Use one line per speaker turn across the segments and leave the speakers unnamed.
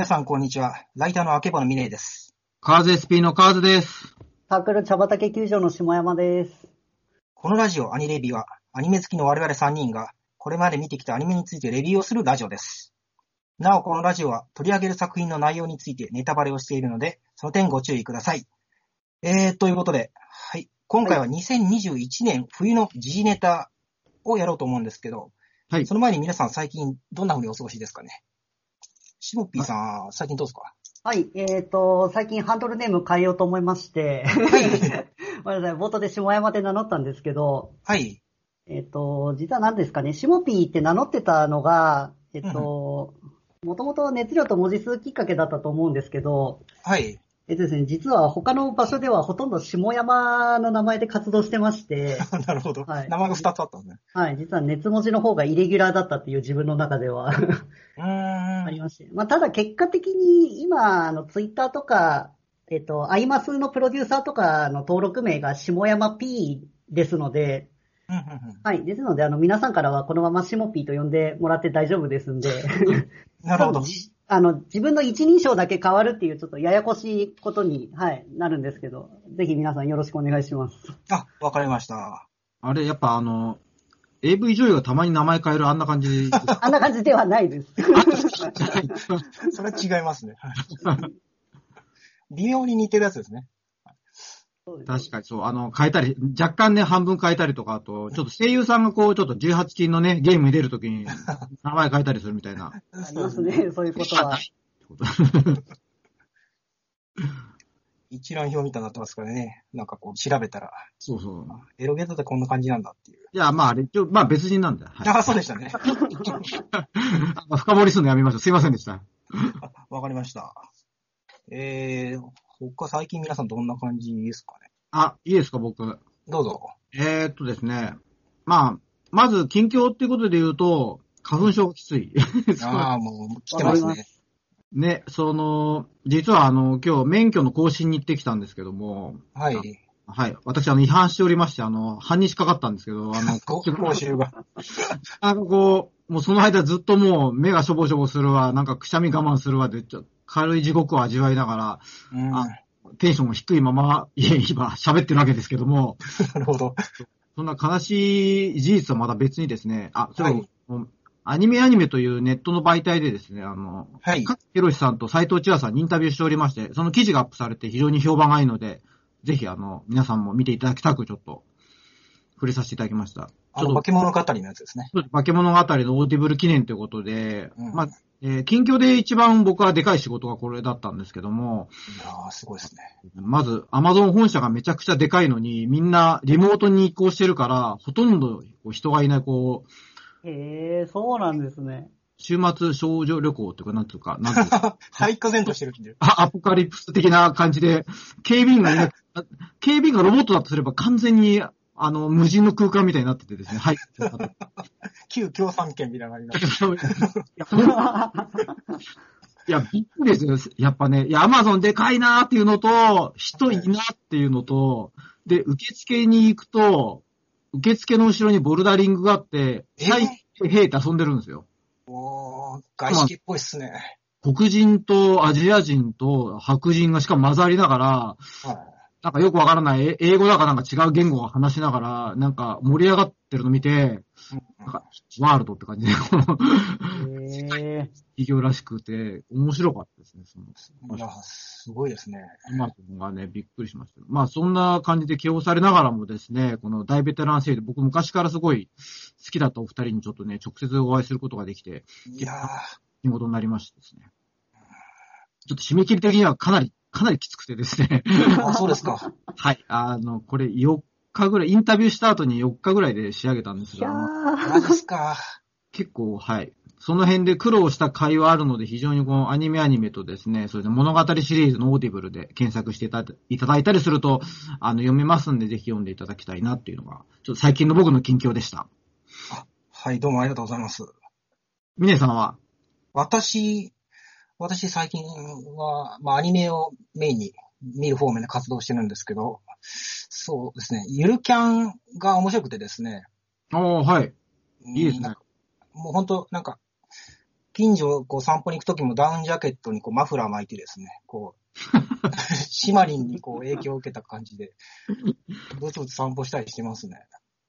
皆さん、こんにちは。ライターの明けぼのみねです。
カーズ SP のカーズです。
サークル茶畑球場の下山です。
このラジオアニレビは、アニメ好きの我々3人が、これまで見てきたアニメについてレビューをするラジオです。なお、このラジオは取り上げる作品の内容についてネタバレをしているので、その点ご注意ください。えー、ということで、はい。今回は2021年冬の時事ネタをやろうと思うんですけど、
はい
その前に皆さん最近どんな風にお過ごしですかね？シモッピーさん、最近どうですか？
はい、えっ、と、最近ハンドルネーム変えようと思いまして、ごめんなさい、冒頭で下山で名乗ったんですけど、
はい。
えっ、と、実は何ですかね、シモピーって名乗ってたのが、えっ、と、もともと熱量と文字数きっかけだったと思うんですけど、
はい。
えっとですね、実は他の場所ではほとんど下山の名前で活動してまして、
なるほど。
はい
名前が2つあったんですね。
はい、実は熱文字の方がイレギュラーだったっていう自分の中では
うーん。
ありまして。まあ、ただ結果的に今、あの、ツイッターとか、えっと、アイマスのプロデューサーとかの登録名が下山 P ですので、
うんうんうん
はい。ですので、あの、皆さんからはこのまま下 P と呼んでもらって大丈夫ですんで、
なるほど。
あの、自分の一人称だけ変わるっていうちょっとややこしいことに、はい、なるんですけど、ぜひ皆さんよろしくお願いします。
あ、わかりました。
あれ、やっぱあの、AV 女優がたまに名前変えるあんな感じ。
あんな感じではないです。
それは違いますね。微妙に似てるやつですね。
確かにそう、あの、変えたり、若干ね、半分変えたりとか、あと、ちょっと声優さんがこう、ちょっと18禁のね、ゲームに出るときに、名前変えたりするみたいな。
ありますね、そういうことは。
一覧表みたいになってますからね。なんかこう調べたら、
そうそう。
エロゲートってこんな感じなんだっていう。
いや、まあ、あれ、一応、まあ別人なんだよ。はい。
あ、そうでしたね。
あ深掘りするのやめましょう。すいませんでした。
あわかりました。えー、他最近皆さんどんな感じですかね？
あ、いいですか、僕。
どうぞ。
えー、っとですね。まあ、まず、近況っていうことで言うと、花粉症がきつい。
ああ、もう来てますね。
ね、その、実はあの、今日免許の更新に行ってきたんですけども、
はい。
はい。私、あの、違反しておりまして、あの、半日かかったんですけど、あの、
ご講習が。
なんかこう、もうその間ずっともう目がしょぼしょぼするわ、なんかくしゃみ我慢するわで、ちょ軽い地獄を味わいながら、
うん。
あ
な
テンションも低いまま、いえ、今喋ってるわけですけども、
るほど。
そんな悲しい事実はまだ別にですね、あ、それ、
はい
アニメアニメというネットの媒体でですね、あの、
はい。
神谷浩史さんと斎藤千和さんにインタビューしておりまして、その記事がアップされて非常に評判がいいので、ぜひあの、皆さんも見ていただきたくちょっと、触れさせていただきました。
あの、化物語のやつですね。
化物語のオーディブル記念ということで、
うん
まあ、えー近況で一番僕はでかい仕事がこれだったんですけども、
いやー、すごいですね。
まず、アマゾン本社がめちゃくちゃでかいのに、みんなリモートに移行してるから、ほとんど人がいない、こう、
へえ、そうなんですね。
週末少女旅行っていうか、なんていうか、なんていうか、
廃課然としてる。
あアポカリプス的な感じで、警備員がいなあ警備員がロボットだとすれば完全に、あの、無人の空間みたいになっててですね、はい。
旧共産圏みたいな感じになってる
いや、びっくりですよ。やっぱね、いや、アマゾンでかいなーっていうのと、人いいなっていうのと、で、受付に行くと、受付の後ろにボルダリングがあって、
え
社員、兵って遊んでるんですよ。
おー、外資系っぽいっすね。
黒人とアジア人と白人がしかも混ざりながら、
は
なんかよくわからない、え英語だかなんか違う言語を話しながら、なんか盛り上がってるの見て、
い。
なんかワールドって感じで、この。企業らしくて、面白かったですね。その
いや、すごいですね。
アマゾンがね、びっくりしました。まあ、そんな感じで起用されながらもですね、この大ベテラン勢で、僕昔からすごい好きだったお二人にちょっとね、直接お会いすることができて、
いやー、
仕事になりましてですね。ちょっと締め切り的にはかなり、かなりきつくてですね。
あ、そうですか。
はい。あの、これ4日ぐらい、インタビューした後に4日ぐらいで仕上げたんです
いや
が、あの
マジっすか。
結構、はい。その辺で苦労した回はあるので、非常にこのアニメアニメとですね、それで物語シリーズのオーディブルで検索していただいただいたりすると、あの、読めますんで、ぜひ読んでいただきたいなっていうのが、ちょっと最近の僕の近況でした。
はい、どうもありがとうございます。
ミネさんは？
私、私最近は、まあアニメをメインに見る方面で活動してるんですけど、そうですね、ゆるキャンが面白くてですね。
おー、はい。いいですね
もう本当なんか、近所こう散歩に行くときもダウンジャケットにこうマフラー巻いてですね、こう、シマリンにこう影響を受けた感じで、ぶつぶつ散歩したりしてますね。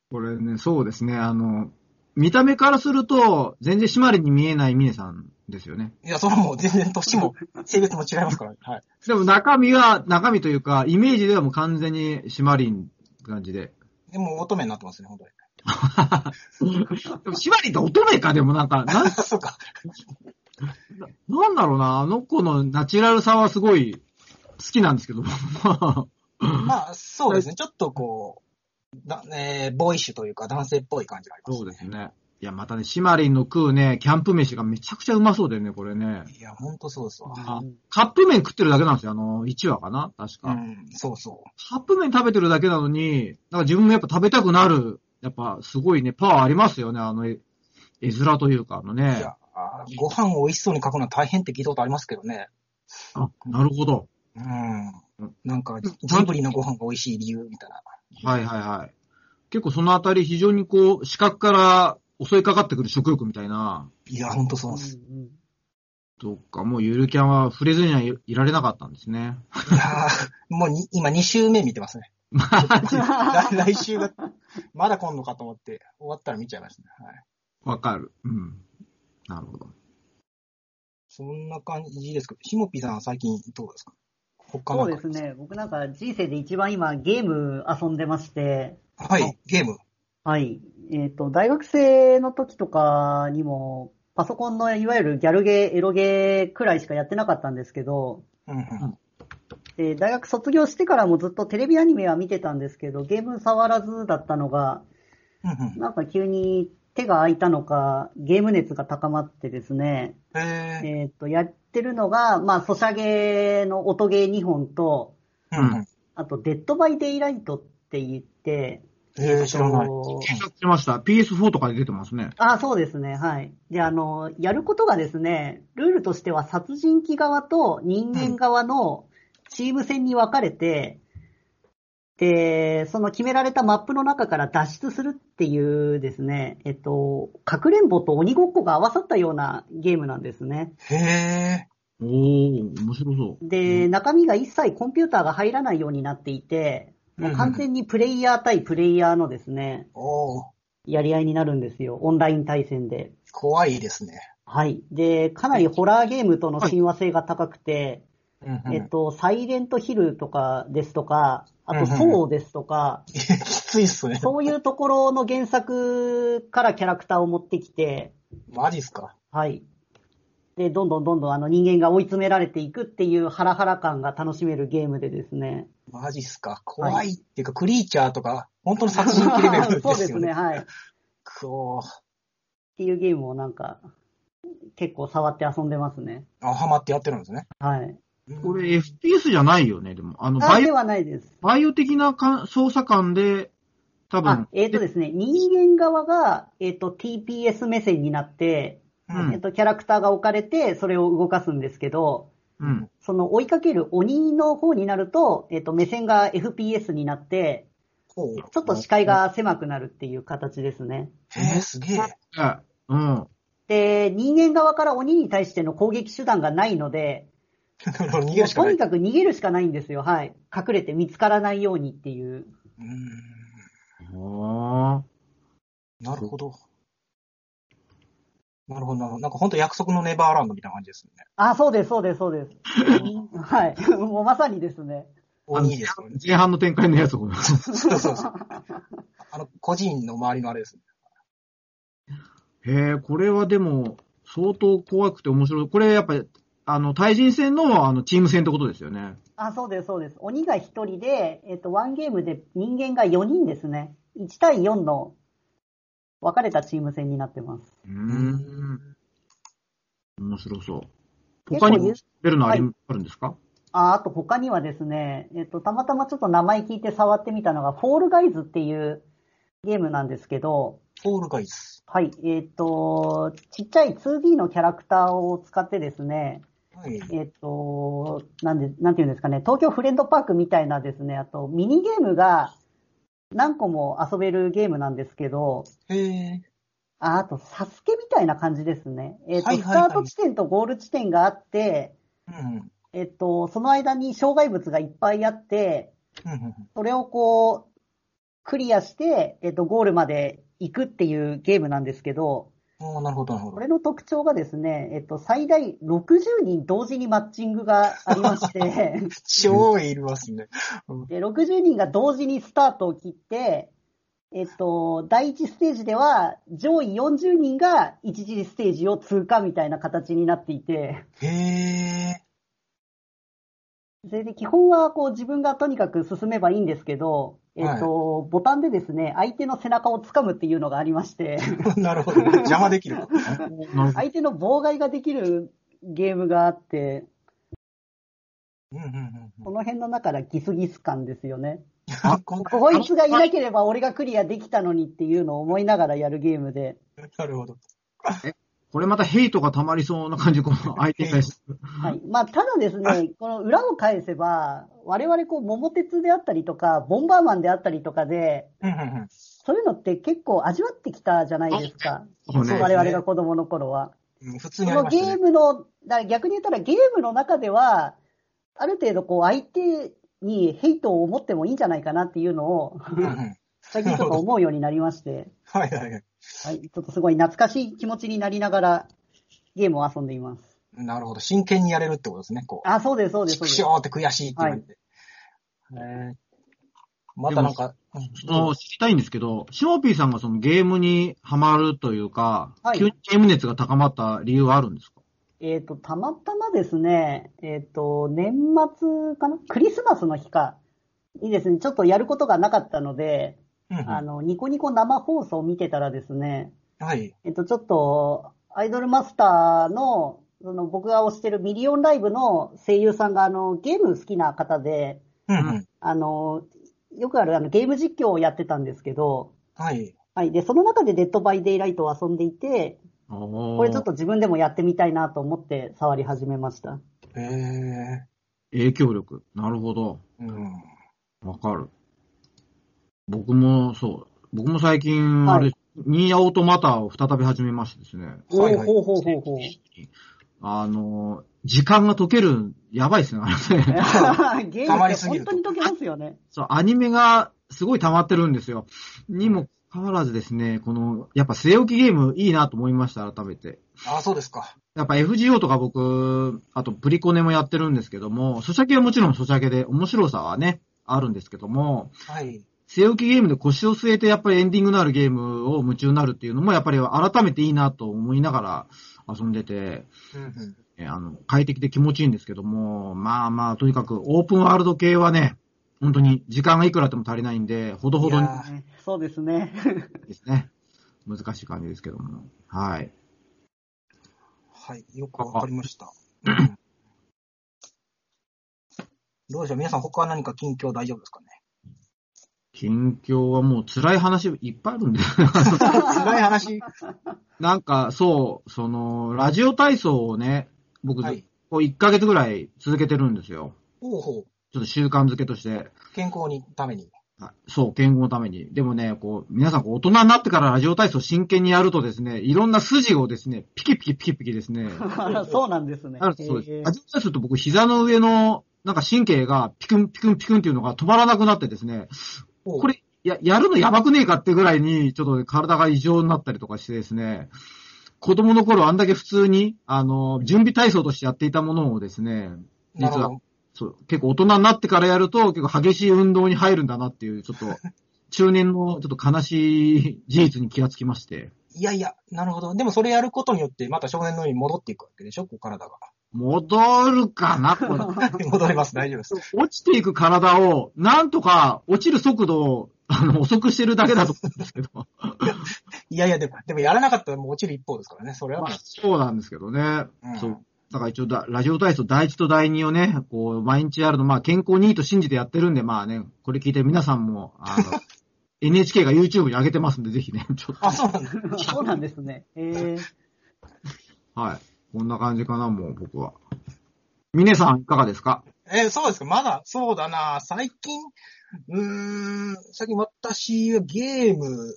これね、そうですね、あの、見た目からすると、全然締まりに見えないミネさんですよね。
いや、それはもう全然年も 性別も違いますから、ね、はい。
でも中身は、中身というか、イメージではもう完全に締まりん感じで。
でも乙女になってますね、本当に。
でも締まりって乙女か、でもなんか、なん、
そうか。
なんだろうな、あの子のナチュラルさはすごい好きなんですけど。
まあ、そうですね。ちょっとこう、だえー、ボーイッシュというか男性っぽい感じがあります、ね。
そうですね。いや、またね、シマリンの食うね、キャンプ飯がめちゃくちゃうまそうだよね、これね。
いや、ほんとそうですわ。
あカップ麺食ってるだけなんですよ、あの、1話かな確か。
うん、そうそ
カップ麺食べてるだけなのに、なんか自分もやっぱ食べたくなる、やっぱすごいね、パワーありますよね、あの絵、絵面というか、あの
う。い
ね
や。、あご飯を美味しそうに書くのは大変って聞いたことありますけどね。
あ、なるほど。
うん。なんか、ジ
ん
ブリのご飯が美味しい理由みたいな。
はいはいはい。結構そのあたり非常にこう、視覚から襲いかかってくる食欲みたいな、
いや、ほんとそうです。
うん
かもうゆるキャンは触れずにはいいられなかったんですね。
いやーもうに今2週目見てますね。来来週が、まだ来んのかと思って、終わったら見ちゃいますね。はい。
わかる。うん。なるほど。
そんな感じですけど、しもぴさんは最近どうですか？
そうですね。僕なんか人生で一番今ゲーム遊んでまして、
はい、ゲーム。
はい。えっ、と、大学生の時とかにも、パソコンのいわゆるギャルゲー、エロゲーくらいしかやってなかったんですけど、
うんうん。
で、大学卒業してからもずっとテレビアニメは見てたんですけど、ゲーム触らずだったのが、
うん
なんか急に手が空いたのか、ゲーム熱が高まってですね、えっ、と、やってるのが、まあ、ソシャゲの音ゲー2本と、
ー。うんうん。
あと、デッドバイデイライトって言って、
えー、知らない。
と
検索しました。PS4 とかで出てますね。
あ、そうですね、はい。で、あの、やることがですね、ルールとしては殺人鬼側と人間側のチーム戦に分かれて、で、その決められたマップの中から脱出するっていうですね、えっと、かくれんぼと鬼ごっこが合わさったようなゲームなんですね。
へ
おー、面白そう。
で、中身が一切コンピューターが入らないようになっていて、もう完全にプレイヤー対プレイヤーのですね、やり合いになるんですよ。オンライン対戦で。
怖いですね。
はい。で、かなりホラーゲームとの親和性が高くて、
うんうん。
えっと、サイレントヒルとかですとか、あと、
うんうん
ソーですとか、
きついっすね。
そういうところの原作からキャラクターを持ってきて、
マジっすか？
はい。で、どんどんどんどんあの人間が追い詰められていくっていうハラハラ感が楽しめるゲームでですね。
マジっすか？怖いっていうか、クリーチャーとか、本当の殺人鬼レベルですよね。
そうですね、はい。っ
くおー
ていうゲームをなんか、結構触って遊んでますね。
あ、ハマってやってるんですね。
はい。
これ FPS じゃないよね、でも。あの、バ
あ、で
イオ、
はないです。
バイオ的なか操作感で、多
あ
分、、
えっ、とですね、人間側が、えっ、と、TPS 目線になって、
うん
えっ、と、キャラクターが置かれて、それを動かすんですけど、
うん。
その追いかける鬼の方になると、えっ、と、目線が FPS になって、
ほう
ちょっと視界。が狭くなるっていう形ですね。
へえ、すげえ。
あうん。
で、人間側から鬼に対しての攻撃手段がないので、
逃げるしかない。
とにかく逃げるしかないんですよ。はい。隠れて見つからないようにっていう。
うーん。
は
なるほど。なるほど、なるほど。なんか本当約束のネバーランドみたいな感じですね。
あ、そうです、そうです、そうです。はい。もうまさにですね。
あ。
鬼ですよね。
前半の展開のやつを。
そうそうそう。あの、個人の周りのあれですね。
へえ、これはでも、相当怖くて面白い。これやっぱり、あの、対人戦の、あの、チーム戦ってことですよね。
あ、そうです、そうです。鬼が1人で、えっ、と、ワンゲームで人間が4人ですね。1対4の分かれたチーム戦になってます。
うーん。面白そう。他にも知ってるのあり、
は
あるんですか？
あ、あと他にはですね、えっ、と、たまたまちょっと名前聞いて触ってみたのが、フォールガイズっていうゲームなんですけど、
フォールガイズ。
はい、えっ、と、ちっちゃい 2D のキャラクターを使ってですね、
はい。
えっ、と、なんで、なんていうんですかね、東京フレンドパークみたいなですね、あとミニゲームが何個も遊べるゲームなんですけど、
へえ。
ああと、サスケみたいな感じですね。えっ、と、
はいはいはい
スタート地点とゴール地点があって、
うん。
えっ、と、その間に障害物がいっぱいあって、
うんうん
それをこう、クリアして、えっ、と、ゴールまで行くっていうゲームなんですけど、
おーなるほど、なるほど。
これの特徴がですね、えっ、と、最大60人同時にマッチングがありまして、
超いますね。
で、60人が同時にスタートを切って、えっと、第1ステージでは上位40人が一次ステージを通過みたいな形になっていて、
へえ。
それで基本はこう自分がとにかく進めばいいんですけど、えっと、ボタンでですね、相手の背中を掴むっていうのがありまして、
なるほど。邪魔できる。
相手の妨害ができるゲームがあって、
うんうんうん
この辺の中からギスギス感ですよね。
うん。こ
こいつがいなければ俺がクリアできたのにっていうのを思いながらやるゲームで。
なるほど。
これまたヘイトが溜まりそうな感じ、この相手に対して。
はい。まあ、ただですね、この裏を返せば、我々こう、桃鉄であったりとか、ボンバーマンであったりとかで、
うんうんうん。
そういうのって結構味わってきたじゃないですか。
そうね
我々が子供の頃は。
うん普通
そ
にね。
のゲームの、だから逆に言ったらゲームの中では、ある程度こう、相手にヘイトを持ってもいいんじゃないかなっていうのを、最近ちょっと思うようになりまして、
はいはいはい。
はい。ちょっとすごい懐かしい気持ちになりながら、ゲームを遊んでいます。
なるほど。真剣にやれるってことですね。こう。
あ、そうです、そうです、そうです
ちくし。ょーって悔しいって言われて。へーまたなんか、うん
知りたいんですけど、シモピーさんがそのゲームにハマるというか、
はい
急にゲーム熱が高まった理由はあるんですか？
えっ、と、たまたまですね、えっ、と、年末かな？クリスマスの日か、にですね、ちょっとやることがなかったので、
うんうん
あの、ニコニコ生放送を見てたらですね、
はい。
えっ、と、ちょっと、アイドルマスターの、その僕が推してるミリオンライブの声優さんが、あの、ゲーム好きな方で、
うんうん。
あの、よくあるあのゲーム実況をやってたんですけど、
はい。
はい。で、その中でデッドバイデイライトを遊んでいて、
こ
これちょっと自分でもやってみたいなと思って触り始めました。
へえ。
影響力。なるほど。
うん。
わかる。僕も、そう。僕も最近、
はい
あれ、ニーアオートマタを再び始めましてですね。
はいはい
ほうほうほうほうほう。
あの、時間が解ける、やばいですね、あれね。
ゲームって本当に解けますよね。
そう、アニメがすごい溜まってるんですよ。にもかかわらずですね、この、やっぱ据え置きゲームいいなと思いました、改めて。
あ、そうですか。
やっぱ FGO とか僕、あとプリコネもやってるんですけども、ソシャゲはもちろんソシャゲで面白さはね、あるんですけども、
はい。
据え置きゲームで腰を据えてやっぱりエンディングのあるゲームを夢中になるっていうのもやっぱり改めていいなと思いながら遊んでて。えあの、快適で気持ちいいんですけども、まあまあ、とにかくオープンワールド系はね、本当に時間がいくらあっても足りないんで、ほどほどに
そうですね。
ですね。難しい感じですけども。はい。
はい。よくわかりました。う んどうでしょう？皆さん他は何か近況大丈夫ですかね？
近況はもう辛い話いっぱいあるんで。
辛い話？
なんか、そう、その、ラジオ体操をね、僕、
はい。
こう1ヶ月ぐらい続けてるんですよ。
ほうほう。
ちょっと習慣づけとして。
健康にために。
はいそう、健康のために。でもね、こう、皆さんこう大人になってからラジオ体操真剣にやるとですね、いろんな筋をですね、ピキピキピキピキですね。
あ らそうなんですね。
あるそうです。ラジオ体操って僕膝の上の、なんか神経がピクンピクンピクンっていうのが止まらなくなってですね、これ、や、やるのやばくねえかってぐらいに、ちょっと体が異常になったりとかしてですね、子供の頃あんだけ普通に、あの、準備体操としてやっていたものをですね、実は。そう、結構大人になってからやると、結構激しい運動に入るんだなっていう、ちょっと、中年のちょっと悲しい事実に気がつきまして、
いやいや、なるほど。でもそれやることによって、また少年のように戻っていくわけでしょ？こう体が。
戻るかな
戻ります、大丈夫です。
落ちていく体を、なんとか落ちる速度を、あの、遅くしてるだけだと思うんですけど。
いやいや、でも、でもやらなかったらもう落ちる一方ですからね。それはも
まあ、そうなんですけどね。
うん
そう。だから一応だ、ラジオ体操第一と第二をね、こう、毎日やるの、まあ、健康にいいと信じてやってるんで、まあね、これ聞いてる皆さんも、あの、NHK が YouTube に上げてますんで、ぜひね、ちょっ
う。あ、そうなんだ。
そうなんですね。えー、
と、はい。こんな感じかな、もう、僕は。峰さん、いかがですか？
えーそうですか。まだ、そうだな。最近、うーん、最近私はゲーム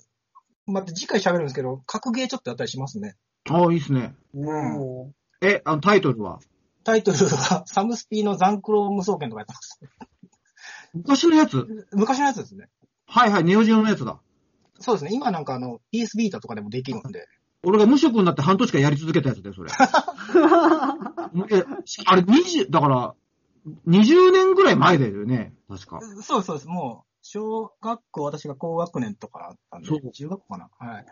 また次回喋るんですけど、格ゲーちょっとやったりしますね。
ああ、いいっすね。
おー
え、あの、タイトルは？
タイトルは、サムスピーの残クロ無双剣とかやってます。
昔のやつ？
昔のやつですね。
はいはい、ネオジオのやつだ。
そうですね。今なんかあの、PS ビータとかでもできるんで。
俺が無職になって半年間やり続けたやつだよ、それ。え、あれ、20、だから、20年ぐらい前だよね、確か。
そうですそうです。もう、小学校、私が高学年とかだったんで
そう、
中学校かな。はい。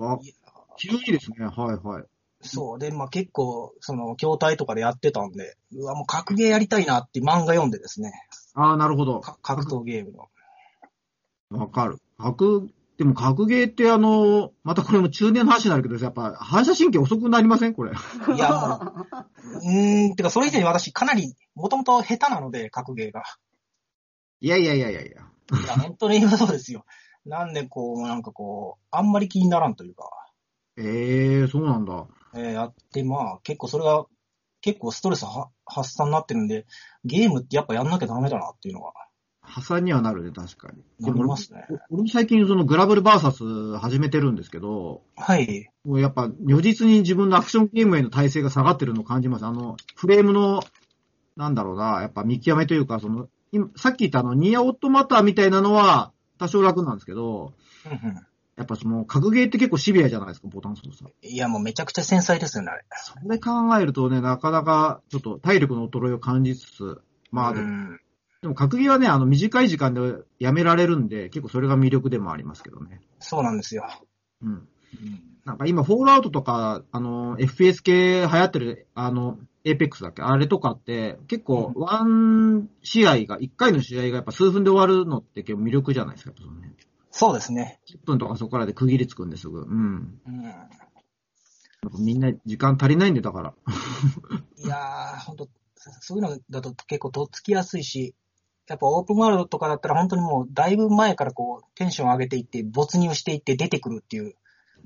あ
いや
非常にですね、はいはい。
そう。で、まあ結構、その、筐体とかでやってたんで、うわ、もう格ゲーやりたいなって漫画読んでですね。
ああ、なるほど。
か格闘ゲームの。
わかる。格、でも格ゲーってあの、またこれも中年の話になるけど、やっぱ反射神経遅くなりません？これ。
いや、もう、うーん、てか、それ以前に私、かなり、もともと下手なので、格ゲーが。
いやいやいやいやいや。
いや、本当にそうですよ。なんで、こう、なんかこう、あんまり気にならんというか、
ええー、そうなんだ。
えーやって、まあ、結構それが、結構ストレスは発散になってるんで、ゲームってやっぱやんなきゃダメだなっていうのが、
破産にはなるね、確かに。
なりますね。
お俺も最近そのグラブルバーサス始めてるんですけど、
はい。
もうやっぱ如実に自分のアクションゲームへの耐性が下がってるのを感じます。あの、フレームの、なんだろうな、やっぱ見極めというか、その、今さっき言ったあの、ニアオートマターみたいなのは多少楽なんですけど、
うんうん
やっぱその、格ゲーって結構シビアじゃないですか、ボタン操作。
いや、もうめちゃくちゃ繊細ですよね、あれ。
それ考えるとね、なかなかちょっと体力の衰えを感じつつ、まあでも、
うん
でも格ゲーはね、あの、短い時間でやめられるんで、結構それが魅力でもありますけどね。
そうなんですよ。
うん。
うん
なんか今、フォールアウトとか、あの、FPS 系流行ってる、あの、エーペックスだっけ？あれとかって、結構、ワン試合が、一回の試合がやっぱ数分で終わるのって結構魅力じゃないですか、そのね。
そうですね。
10分とかそこからで区切りつくんですぐ。うん。
うん。
なんかみんな時間足りないんで、だから。
いやー、ほんと、そういうのだと結構とっつきやすいし、やっぱオープンワールドとかだったら本当にもうだいぶ前からこうテンション上げていって没入していって出てくるっていう、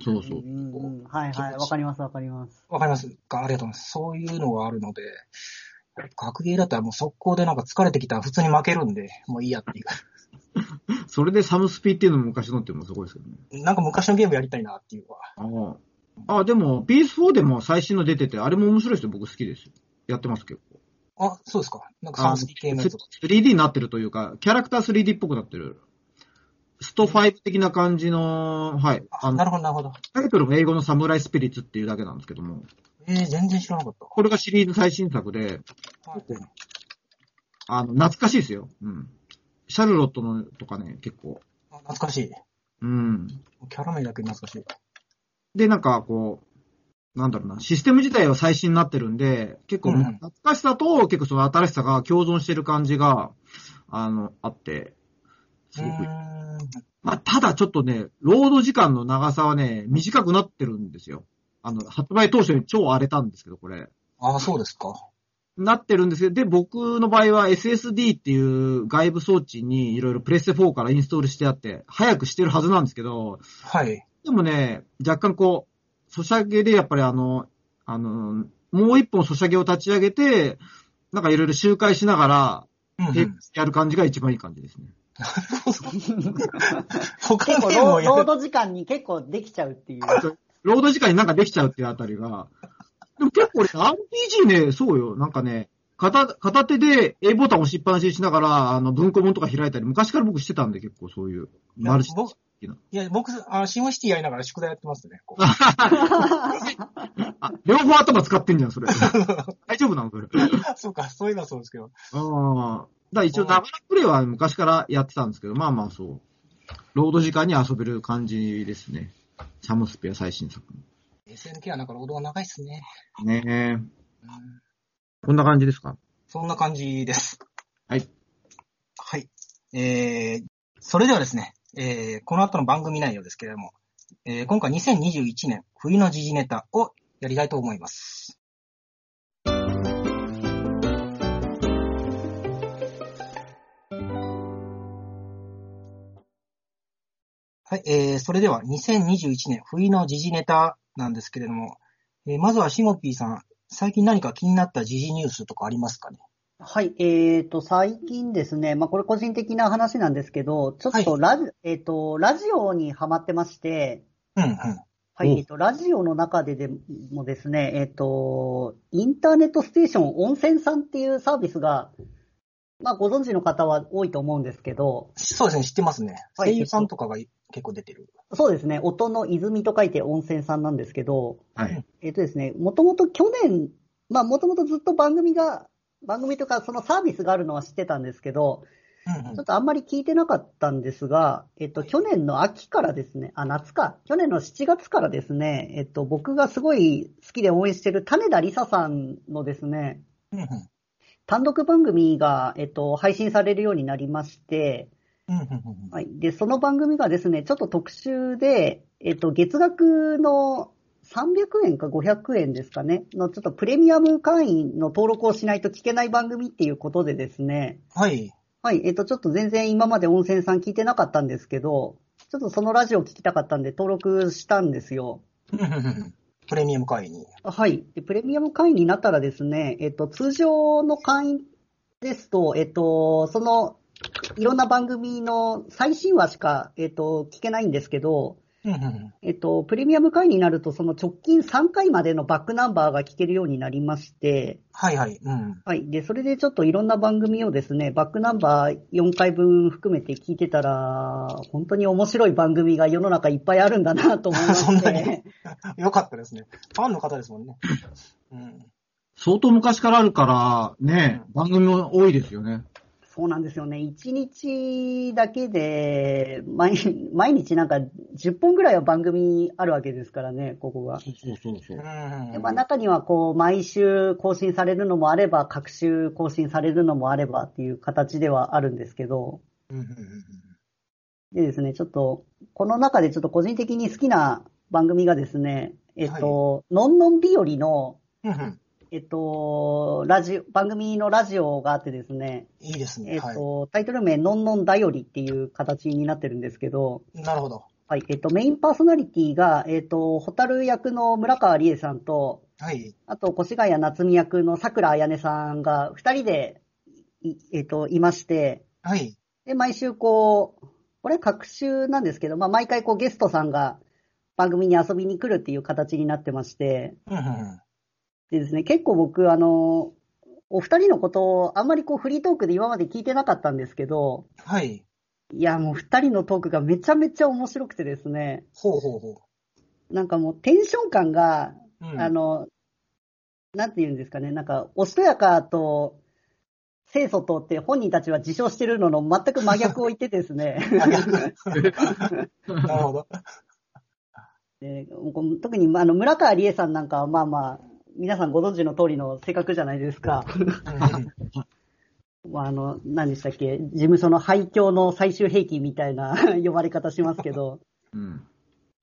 そうそう。
んうんはいはい。わかりますわかります。
わかりますかありがとうございます。そういうのがあるので、やっぱ格ゲーだったらもう速攻でなんか疲れてきたら普通に負けるんで、もういいやっていう。
それでサムスピっていうのも昔のっていうのもすごいですけどね。
なんか昔のゲームやりたいなっていうのは。
ああ。あ、でも PS4 でも最新の出てて、あれも面白いですよ。僕好きですよ。やってます結構。
あ、そうですか。なんかサムスピ系のやつとか。
3D になってるというか、キャラクター 3D っぽくなってる。スト5的な感じの、はい。あ
あ、な
の、
るほど、なるほど。
タイトルも英語のサムライスピリッツっていうだけなんですけども、
えー、全然知らなかった。
これがシリーズ最新作で、
はい
あの、懐かしいですよ。うん。シャルロットのとかね、結構。
あ懐かしい。
うん。
キャラメだけ懐かしい。
で、なんかこう、なんだろうな、システム自体は最新になってるんで、結構
うん
懐かしさと結構その新しさが共存してる感じが、あの、あって、すごくまあ、ただちょっとね、ロード時間の長さはね、短くなってるんですよ。あの、発売当初に超荒れたんですけど、これ。
あ、そうですか。
なってるんですけど、で、僕の場合は SSD っていう外部装置にいろいろプレステ4からインストールしてあって、早くしてるはずなんですけど、
はい。
でもね、若干こう、ソシャゲでやっぱりあの、あの、もう一本ソシャゲを立ち上げて、なんかいろいろ周回しながら、
うんうん。
やる感じが一番いい感じですね。
他
結構
のゲーム
ロ
をや
ロード時間に結構できちゃうっていう。
ロード時間になんかできちゃうっていうあたりが、でも結構俺 RPG ね、そうよ、なんかね、片、片手で A ボタン押しっぱなしにしながら、あの、文庫本とか開いたり、昔から僕してたんで結構そういう、マルチ。
僕いや、僕、あシムシティやりながら宿題やってますね。こう
あ、両方頭使ってんじゃん、それ。大丈夫なのそれ。
そうか、そういうのはそうですけど。
ああ。だ一応、ながらプレイは昔からやってたんですけど、まあまあそう。ロード時間に遊べる感じですね。サムスペア最新作。
SNK はなんか労働が長いっすね。
ねえ。
うん
こんな感じですか？
そんな感じです。
はい。
はい。えー、それではですね、えー、この後の番組内容ですけれども、えー、今回2021年冬の時事ネタをやりたいと思います。はい、えー、それでは2021年冬の時事ネタなんですけれども、えー、まずはシモピーさん、最近何か気になった時事ニュースとかありますかね？
はい、えっ、と、最近ですね、まあ、これ個人的な話なんですけど、ちょっとラジ、えっ、と、ラジオにハマってまして、
うんうん。
はい、
お
えっ、と、ラジオの中ででもですね、えっ、と、インターネットステーション温泉さんっていうサービスが、まあ、ご存知の方は多いと思うんですけど、
そうですね、知ってますね。
はい
声優さんとかが結構出てる。
そうですね、音の泉と書いて温泉さんなんですけど、
はい。
えっ、とですね、もともと去年、まあ、もともとずっと番組が、番組とかそのサービスがあるのは知ってたんですけど、
うんうん
ちょっとあんまり聞いてなかったんですが、えっと、去年の秋からですね、あ、夏か。去年の7月からですね、えっと、僕がすごい好きで応援してる種田理沙さんのですね、
うんうん
単独番組が、えっと、配信されるようになりまして、
うんうんうん
はい。で、その番組がですね、ちょっと特集で、えっと、月額の300円か500円ですかね、のちょっとプレミアム会員の登録をしないと聞けない番組っていうことでですね、
はい。
はい、えっ、と、ちょっと全然今まで温泉さん聞いてなかったんですけど、ちょっとそのラジオ聞きたかったんで登録したんですよ。
プレミアム会員に。
はい。で、プレミアム会員になったらですね、えっ、と、通常の会員ですと、えっ、と、その、いろんな番組の最新話しか、えっ、と、聞けないんですけど、
うんうんうん
えっ、と、プレミアム会員になると、その直近3回までのバックナンバーが聞けるようになりまして、
はいはい。うん。
はい。で、それでちょっといろんな番組をですね、バックナンバー4回分含めて聞いてたら、本当に面白い番組が世の中いっぱいあるんだなと思いま
そんなに？
して。
よかったですね。ファンの方ですもんね。うん。
相当昔からあるから、ね、番組も多いですよね。
そうなんですよね。1日だけで、毎毎日なんか10本ぐらいは番組あるわけですからね、ここが。
そうそうそうそう。
でまあ、中にはこう、毎週更新されるのもあれば、各週更新されるのもあればっていう形ではあるんですけど、
うんうんうん
でですね、ちょっと、この中でちょっと個人的に好きな番組がですね、えっと、のんのん日和の、えっと、ラジオ、番組のラジオがあってですね、
いいですね。は
えっと、タイトル名、のんのんだよりっていう形になってるんですけど、
い。なるほど。
はい、えっと、メインパーソナリティが、えっと、ホタル役の村川理恵さんと、
はい。
あと、越谷夏美役の桜彩音さんが二人で、いえっと、いまして、
はい。
で、毎週こう、これ各週なんですけど、まあ、毎回こうゲストさんが番組に遊びに来るっていう形になってまして、
うんうんうん
でですね、結構僕、あの、お二人のことをあんまりこうフリートークで今まで聞いてなかったんですけど、
はい。
いや、もう二人のトークがめちゃめちゃ面白くてですね、
ほうほうほ
なんかもうテンション感が、
う。うん
あの、なんて言うんですかね、なんか、おしとやかと、清楚とって本人たちは自称してるのの全く真逆を言ってですね、
なるほど。
特にあの村川理恵さんなんかはまあまあ、皆さんご存知の通りの性格じゃないですか。
うん
まあ、あの、何でしたっけ、事務所の廃墟の最終兵器みたいな 呼ばれ方しますけど、
うん。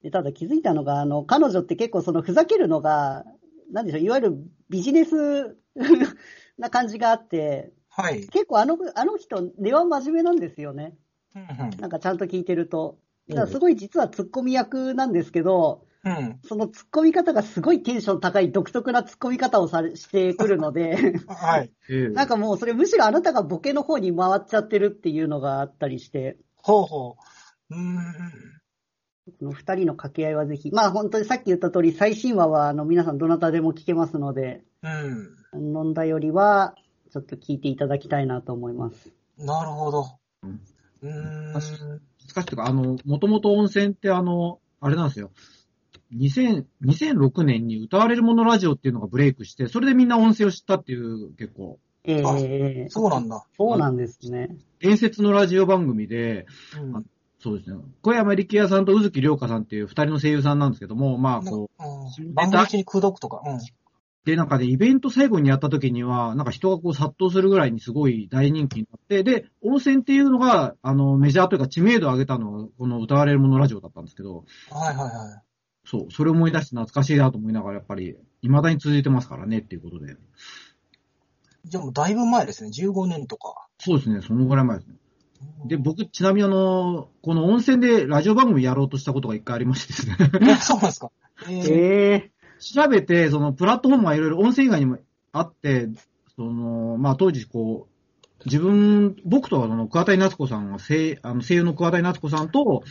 でただ気づいたのが、あの、彼女って結構そのふざけるのが、なんでしょう、いわゆるビジネス な感じがあって、
はい。
結構あの、あの人、根は真面目なんですよね。
うん
なんかちゃんと聞いてると。だからすごい実はツッコミ役なんですけど、
うん。うん。
その突っ込み方がすごいテンション高い独特な突っ込み方をされしてくるので、
はい。
ええ
なんかもうそれむしろあなたがボケの方に回っちゃってるっていうのがあったりして、
ほうほう。うーん。
この二人の掛け合いはぜひ、まあ本当にさっき言った通り最新話はあの皆さんどなたでも聞けますので、
うん。
飲んだよりはちょっと聞いていただきたいなと思います。
なるほど。
うん
うーん。
確難しいというか、あの、もともと温泉ってあの、あれなんですよ。2000 2006年に歌われるものラジオっていうのがブレイクして、それでみんな温泉を知ったっていう結構、
ええ
そうなんだ。
そうなんですね。
伝説のラジオ番組で、
うん。
あそうですね。小山力也さんと宇月涼香さんっていう二人の声優さんなんですけども、まあこう、
うん番組中に空読とか。うん。
で、なんかね、イベント最後にやった時には、なんか人がこう殺到するぐらいにすごい大人気になって、で、温泉っていうのが、あの、メジャーというか知名度を上げたのが、この歌われるものラジオだったんですけど、
はいはいはい。
そう、それを思い出して懐かしいなと思いながら、やっぱり、未だに続いてますからねっていうことで。
じゃあもうだいぶ前ですね。15年とか。
そうですね、そのぐらい前ですね。で、僕、ちなみにあの、この温泉でラジオ番組やろうとしたことが一回ありましてですね。
え、そうなんですか。えー
ええ
調べて、そのプラットフォームがいろいろ温泉以外にもあって、その、まあ当時こう、自分、僕とあの、桑田夏子さんが声、あの、声優の桑田夏子さんと、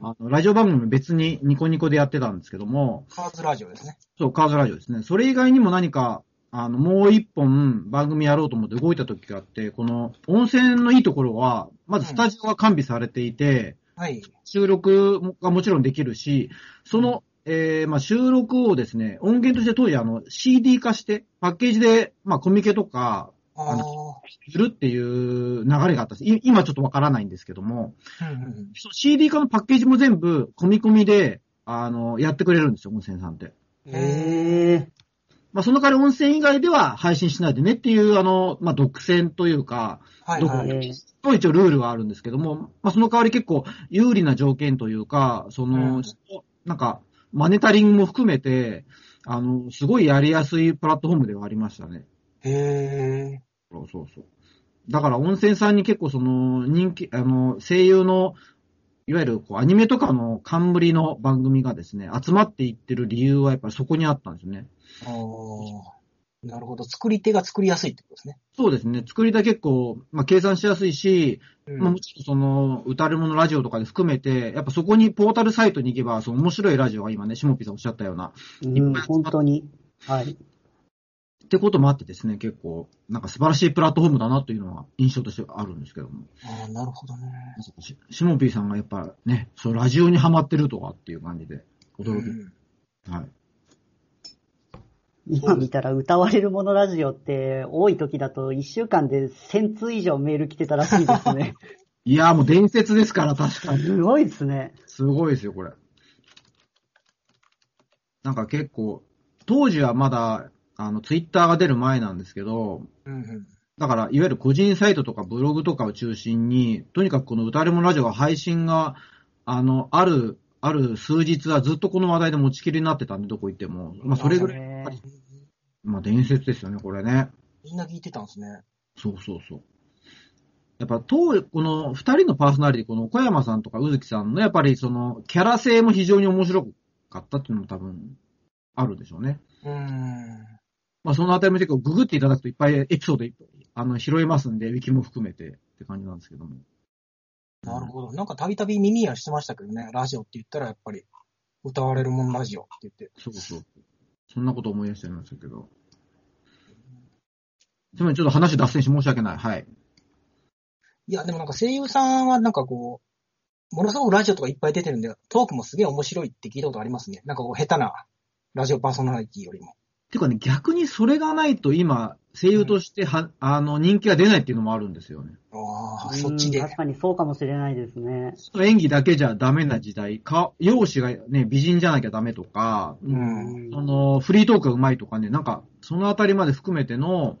うん
あの、ラジオ番組別にニコニコでやってたんですけども、
カーズラジオですね。
そう、カーズラジオですね。それ以外にも何か、あの、もう一本番組やろうと思って動いた時があって、この温泉のいいところは、まずスタジオが完備されていて、
はい。
収録がもちろんできるし、その、えーまあ、収録をですね、音源として当時あの CD 化して、パッケージで、まあ、コミケとか、
ああ。
するっていう流れがあったんです。い今ちょっとわからないんですけども、
うんうん
CD 化のパッケージも全部、込み込みで、あの、やってくれるんですよ、温泉さんって。
へえ。
まあ、その代わり温泉以外では配信しないでねっていう、あの、まあ、独占というか、
はいはい。
え
と一応ルールがあるんですけども、まあ、その代わり結構有利な条件というか、その、
うん
なんか、マネタリングも含めて、あの、すごいやりやすいプラットフォームではありましたね。
へえ。
そうそうそう。だから温泉さんに結構その人気、あの、声優の、いわゆるこうアニメとかの冠の番組がですね、集まっていってる理由はやっぱりそこにあったんですよね。
ああ。なるほど。作り手が作りやすいってことですね。
そうですね。作り手結構、まあ、計算しやすいし、
うん
まあ、もちろんその、歌るものラジオとかで含めて、やっぱそこにポータルサイトに行けば、その面白いラジオが今ね、しもぴさんおっしゃったような、
うん、本当に。はい。
ってこともあってですね、結構、なんか素晴らしいプラットフォームだなというのは印象としてあるんですけども。
ああ、なるほどね。
ししもぴーさんがやっぱね、そう、ラジオにハマってるとかっていう感じで、驚き。
うん
はい。
今見たら歌われるものラジオって多い時だと1週間で1000通以上メール来てたらしいですね。
いやーもう伝説ですから、確かに。
すごいですね。
すごいですよ、これ。なんか結構、当時はまだ、あの、ツイッターが出る前なんですけど、
うんうん。
だから、いわゆる個人サイトとかブログとかを中心に、とにかくこの歌われものラジオが配信が、あの、ある、ある数日はずっとこの話題で持ちきりになってたんで、どこ行っても。まあ、それぐらい、
へー
まあ、伝説ですよね、これね。
みんな聞いてたんですね。
そうそうそう。やっぱ、当、この二人のパーソナリティ、この小山さんとか宇月さんの、やっぱりその、キャラ性も非常に面白かったっていうのも多分、あるでしょうね。
うーん。
まあ、そのあたりも結構ググっていただくといっぱいエピソードいあの、拾えますんで、ウィキも含めてって感じなんですけども。
なるほど。なんかたびたび耳やしてましたけどね、ラジオって言ったらやっぱり、歌われるもんラジオって言って。
そうそう。そんなこと思い出しちゃいましたけど。すみません、ちょっと話脱線し申し訳ない。はい。
いや、でもなんか声優さんはなんかこう、ものすごくラジオとかいっぱい出てるんで、トークもすげえ面白いって聞いたことありますね。なんかこう、下手なラジオパーソナリティよりも。
ていうかね、逆にそれがないと今、声優としては、あの、人気が出ないっていうのもあるんですよね。
ああ、
うん
そっちで。
確かにそうかもしれないですね。
演技だけじゃダメな時代、か、容姿がね、美人じゃなきゃダメとか、
うん。
その、フリートークが上手いとかね、なんか、そのあたりまで含めての、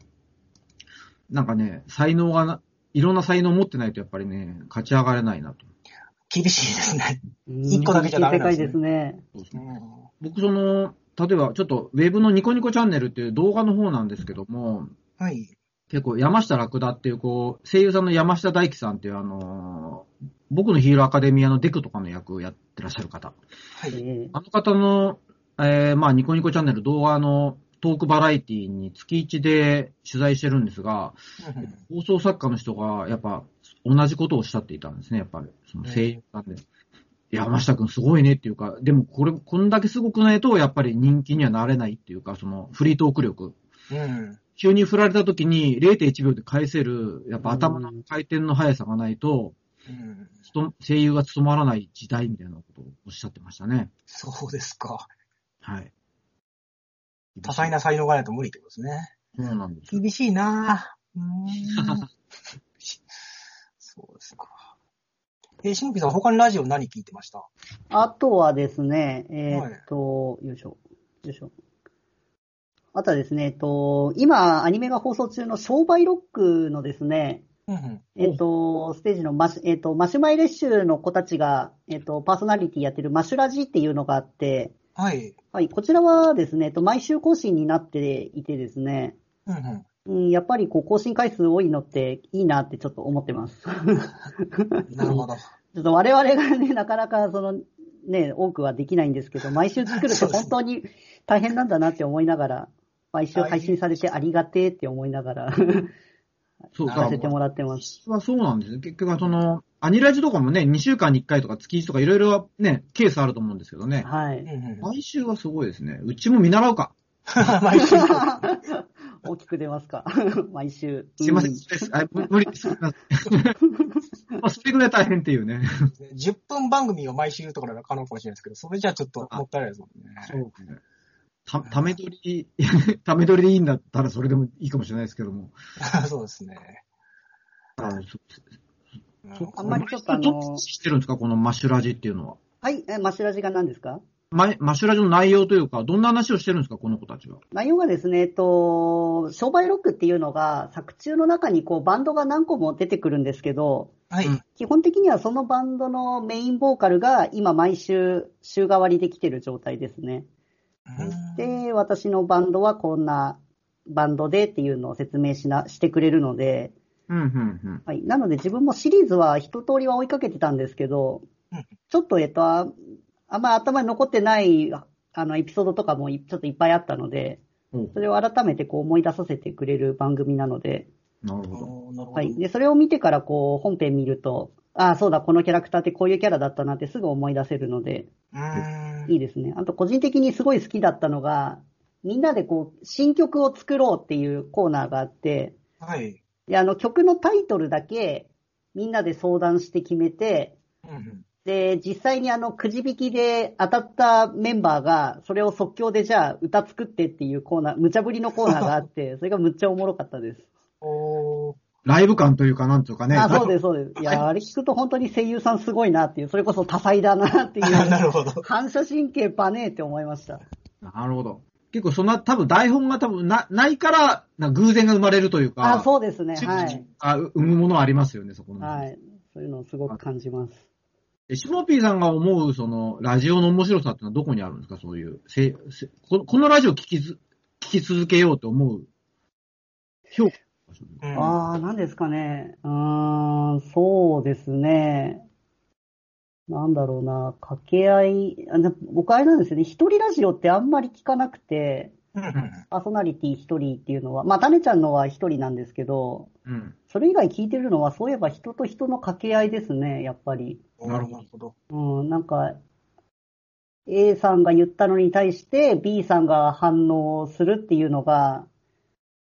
なんかね、才能がな、いろんな才能を持ってないとやっぱりね、勝ち上がれないなと。
厳しいですね。
うん
一個だけじゃダメなんですね
世界ですね。
そうですね
うん。
僕その、例えばちょっとウェブのニコニコチャンネルっていう動画の方なんですけども、
はい。
結構山下楽田っていうこう、声優さんの山下大輝さんっていうあのー僕のヒーローアカデミアのデクとかの役をやってらっしゃる方。
はい。
え
あの方の、えーまあニコニコチャンネル動画のトークバラエティに月1で取材してるんですが、放送作家の人がやっぱ同じことをおっしゃっていたんですね、やっぱり。その声優さんで。山下くんすごいねっていうか、でもこれ、こんだけすごくないと、やっぱり人気にはなれないっていうか、そのフリートーク力。
うん。
急に振られた時に0.1秒で返せる、やっぱ頭の回転の速さがないと、
うん。
声優が務まらない時代みたいなことをおっしゃってましたね。
そうですか。
はい。
多彩な才能がないと無理ってことですね。
そうなんですよ。
厳しいなぁ。うーん そうですか。えー、しもぴさん他にラジオ何聞いてました？
あとはですね、えーっと、よいしょ、よいしょ。あとはですね、えっと、今、アニメが放送中の商売ロックのですね、
うんうん。
えっと、ステージのマシ、えっと、マシュマイレッシュの子たちが、えっと、パーソナリティやってるマシュラジっていうのがあって、
はい。
はい、こちらはですね、えっと、毎週更新になっていてですね、
うんうん。
うん、やっぱりこう更新回数多いのっていいなってちょっと思ってます。ち
なるほど。
ょっと我々がね、なかなかその、ね、多くはできないんですけど、毎週作るって本当に大変なんだなって思いながら、毎週配信されてありがてえって思いながら、
そう
させてもらってます。
はそうなんですよ。結局はその、アニラジとかもね、2週間に1回とか月1とかいろいろね、ケースあると思うんですけどね。
はい。
毎週はすごいですね。うちも見習うか。
毎週。
大きく出ますか？毎週。
すいません。無無理です。まあそれぐらい大変っていうね。
10分番組を毎週とかなら可能かもしれないですけど、それじゃちょっともったいないですもんね。
そうね。た、ため撮り、ため撮りでいいんだったらそれでもいいかもしれないですけども。
そうですね。
あ
あんまりちょっとあの
どっちしてるんですかこのマッシュラジっていうのは。
はい。え、マシュラジが何ですか
マシュラジの内容というか、どんな話をしてるんですかこの子たちは？
内容がですね、えっと、商売ロックっていうのが、作中の中にこうバンドが何個も出てくるんですけど、
はい。
うん
基本的にはそのバンドのメインボーカルが今毎週週替わりできてる状態ですね。
うん
で、私のバンドはこんなバンドでっていうのを説明しな、してくれるので、
うん、うん、うん。
はい。なので自分もシリーズは一通りは追いかけてたんですけど
うん、
ちょっと、えっと、ああんま頭に残ってない、あの、エピソードとかもいちょっといっぱいあったので、それを改めてこう思い出させてくれる番組なので、
なるほど。
はい。で、それを見てからこう、本編見ると、ああ、そうだ、このキャラクターってこういうキャラだったなってすぐ思い出せるので。いいですね。あと、個人的にすごい好きだったのが、みんなでこう、新曲を作ろうっていうコーナーがあって、
はい。
で、あの、曲のタイトルだけ、みんなで相談して決めて、
うんうん
で、実際にあの、くじ引きで当たったメンバーが、それを即興でじゃあ歌作ってっていうコーナー、無茶ぶりのコーナーがあって、それがむっちゃおもろかったです。
おー
ライブ感というか、なんというかね。
あ、そうです、そうです。いや、あれ聞くと本当に声優さんすごいなっていう、それこそ多彩だなってい
な
う、
るほど。
反射神経パネーって思いました。
なるほど。結構そんな、多分台本が多分な、ないから、な偶然が生まれるというか。
あ、そうですね、
う
はい。
あ生むものはありますよね、そこの。
はい。そういうのをすごく感じます。
えシモピーさんが思う、その、ラジオの面白さってのはどこにあるんですか？そういう。せせここのラジオ聞きず、聞き続けようと思う。評価。
うん
ああ、なんですかね。うーん、そうですね。なんだろうな、掛け合い、あな僕あれなんですよね、一人ラジオってあんまり聞かなくて、パーソナリティ一人っていうのは、まあ、タネちゃんのは一人なんですけど、
うん。
それ以外聞いてるのは、そういえば人と人の掛け合いですね、やっぱり。
なるほど
なるほど。
うん、なんか、A さんが言ったのに対して B さんが反応するっていうのが、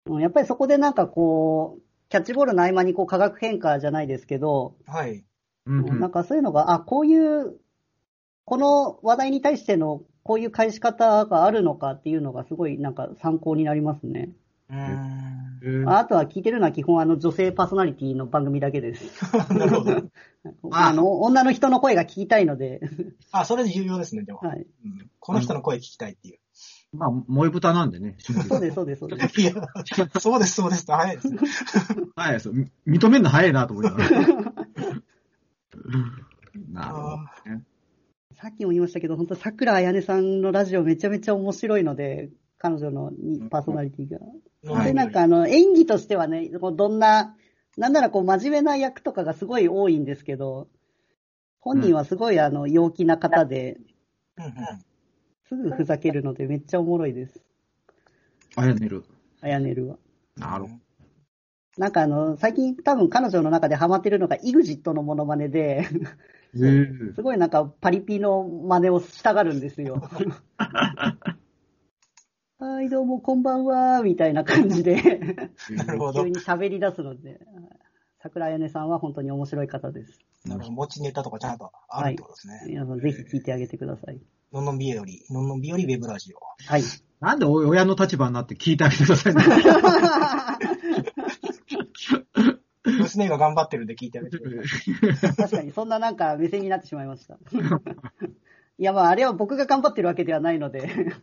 うんやっぱりそこでなんかこう、キャッチボールの合間にこう化学変化じゃないですけど、
はい。
うん、うん。
なんかそういうのが、あ、こういう、この話題に対してのこういう返し方があるのかっていうのがすごいなんか参考になりますね。
うーん。
えー
ああとは聞いてるのは基本あの女性パーソナリティの番組だけです。
なるほど。
あ
あの、女の人の声が聞きたいので、
あ、それ重要ですね、でも。
はい。
うんこの人の声聞きたいっていう。
まあ、萌え豚なんでね。
そうんです、そうです、そうです。
いや、そうです、そうです。早いですね。
はい、そう。み認めるの早いなと思いながら。なるほどね。
さっきも言いましたけど、本当桜彩音さんのラジオめちゃめちゃ面白いので、彼女のにパーソナリティが。
はい
で、なんかあの、演技としてはね、こうどんな、なんならこう真面目な役とかがすごい多いんですけど、本人はすごいあの、陽気な方で、
うんうん
すぐふざけるのでめっちゃおもろいです。
あやねる。
あやねるは。
なるほ
なんかあの、最近多分彼女の中でハマってるのが EXIT のモノマネで、すごいなんかパリピの真似をしたがるんですよ。はい、どうもこんばんは、みたいな感じで、
なるほど
急。に喋り出すので、桜彩音さんは本当に面白い方です。
なるほど。持ちネタとかちゃんとあるってことですね。
皆さんぜひ聞いてあげてください。
のんのんびより、のんのんびよりウェブラジオ。
はい。
なんで親の立場になって聞いてあげてくださいね。
娘が頑張ってるんで聞いてあげてください。
確かに、そんななんか目線になってしまいました。いや、まあ、あれは僕が頑張ってるわけではないので。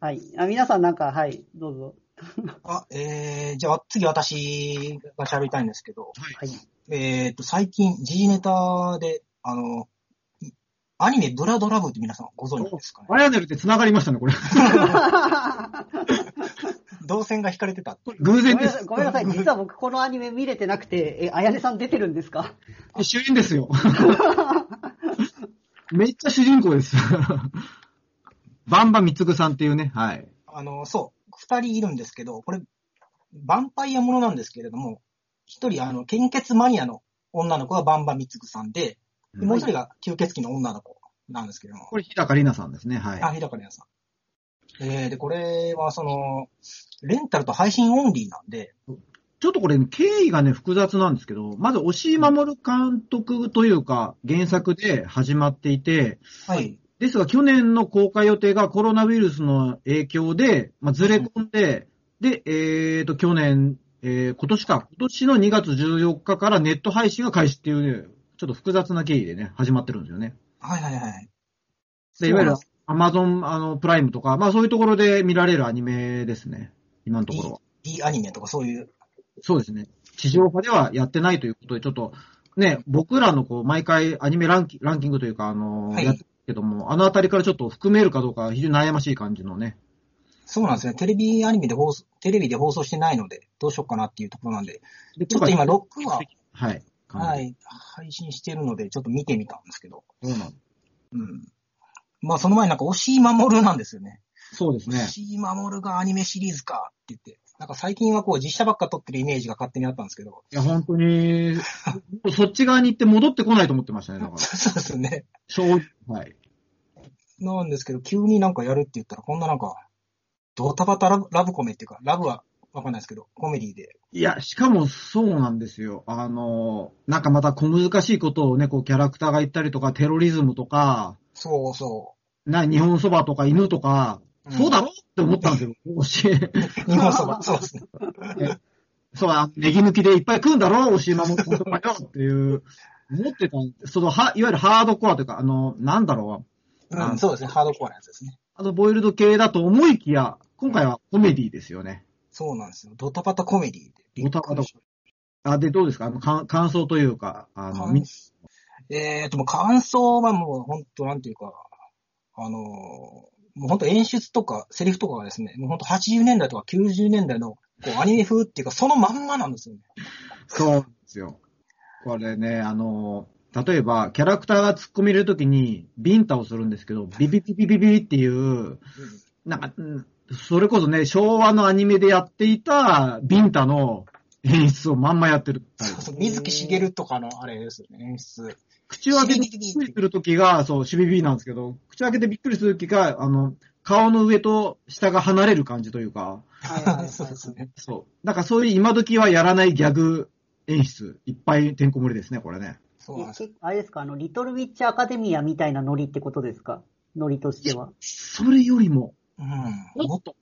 はい。あ皆さんなんか、はい、どうぞ。
あ、えー、じゃあ次私が喋りたいんですけど、
はい。
えーと、最近 G ネタで、あの、アニメブラドラブって皆さんご存知ですかね？
あやねるって繋がりましたね、これ。
動線が引かれてた。
偶然で
ごめんなさい、
す。
ごめんなさい。実は僕このアニメ見れてなくて、え、あやねさん出てるんですか？
主演ですよ。めっちゃ主人公です。バンバミツグさんっていうね、はい。
あの、そう、二人いるんですけど、これ、ヴァンパイアものなんですけれども、一人、あの、献血マニアの女の子がバンバミツグさんで、でもう一人が吸血鬼の女の子なんですけれども、
これ、日高里奈さんですね、はい。
あ、日高玲さん。えー、で、これは、その、レンタルと配信オンリーなんで、
ちょっとこれ、経緯がね、複雑なんですけど、まず、押井守監督というか、原作で始まっていて、
はい。
ですが、去年の公開予定がコロナウイルスの影響で、まあ、ずれ込んで、で、えーと、去年、えー今年か、今年の2月14日からネット配信が開始っていうね、ちょっと複雑な経緯でね、始まってるんですよね。
はいはいはい。
で、いわゆるアマゾン、あの、プライムとか、まあそういうところで見られるアニメですね。今のところは。
D アニメとかそういう、
そうですね。地上波ではやってないということで、ちょっと、ね、僕らのこう、毎回アニメランキランキングというか、あの、
はい
やってるけども、あのあたりからちょっと含めるかどうか、非常に悩ましい感じのね。
そうなんですね。テレビアニメで放送、テレビで放送してないので、どうしようかなっていうところなんで、
で
ちょっと今、ロックは、
はい。
はい、配信してるので、ちょっと見てみたんですけど、
そうなん
うん。まあ、その前になんか、押井守なんですよね。
そうですね。
押井守がアニメシリーズかって言って、なんか最近はこう、実写ばっか撮ってるイメージが勝手にあったんですけど、
いや、本当に、そっち側に行って戻ってこないと思ってましたね、だから。
そうですね。
正直。はい。
なんですけど、急になんかやるって言ったら、こんななんか、ドタバタラブラブコメっていうか、ラブはわかんないですけど、コメディで。
いや、しかもそうなんですよ。あの、なんかまた小難しいことをね、こうキャラクターが言ったりとか、テロリズムとか、
そうそ
な、日本そばとか犬とか、
うん
そうだろって思ったんですよ。もし
う。日本そば、そうですね。
そう、あネギ抜きでいっぱい食うんだろ押し守るとかよっていう、思ってたんその、は、いわゆるハードコアというか、あの、なんだろう。
うん、そうですね。ハードコアなやつですね。
あの、ボイルド系だと思いきや、今回はコメディですよね。
そうなんですよ。ドタバタコメディで。
ドタバタあ、で、どうですか？あの、か感想というか、あの、み
えーと、もう感想はもう本当なんていうか、あのー、もう本当演出とかセリフとかがですね、もう本当80年代とか90年代のこうアニメ風っていうか、そのまんまなんですよね。
そうなんですよ。これね、あの、例えば、キャラクターが突っ込み入れるときに、ビンタをするんですけど、ビビビビビビっていう、なんか、うんそれこそね、昭和のアニメでやっていたビンタの演出をまんまやってる。
そうそう、水木しげるとかのあれですよね、演出。
口を開けてびっくりするときが、そう、シビビなんですけど、口を開けてびっくりするときが、あの、顔の上と下が離れる感じというか、
はいはいはい
そうですね。
そう。なんかそういう今時はやらないギャグ演出、いっぱいてんこ盛りですね、これね。
そうなんですよ。
えあれですか、あの、リトルウィッチアカデミアみたいなノリってことですか？ノリとしては。
それよりも、
うん。
もっと、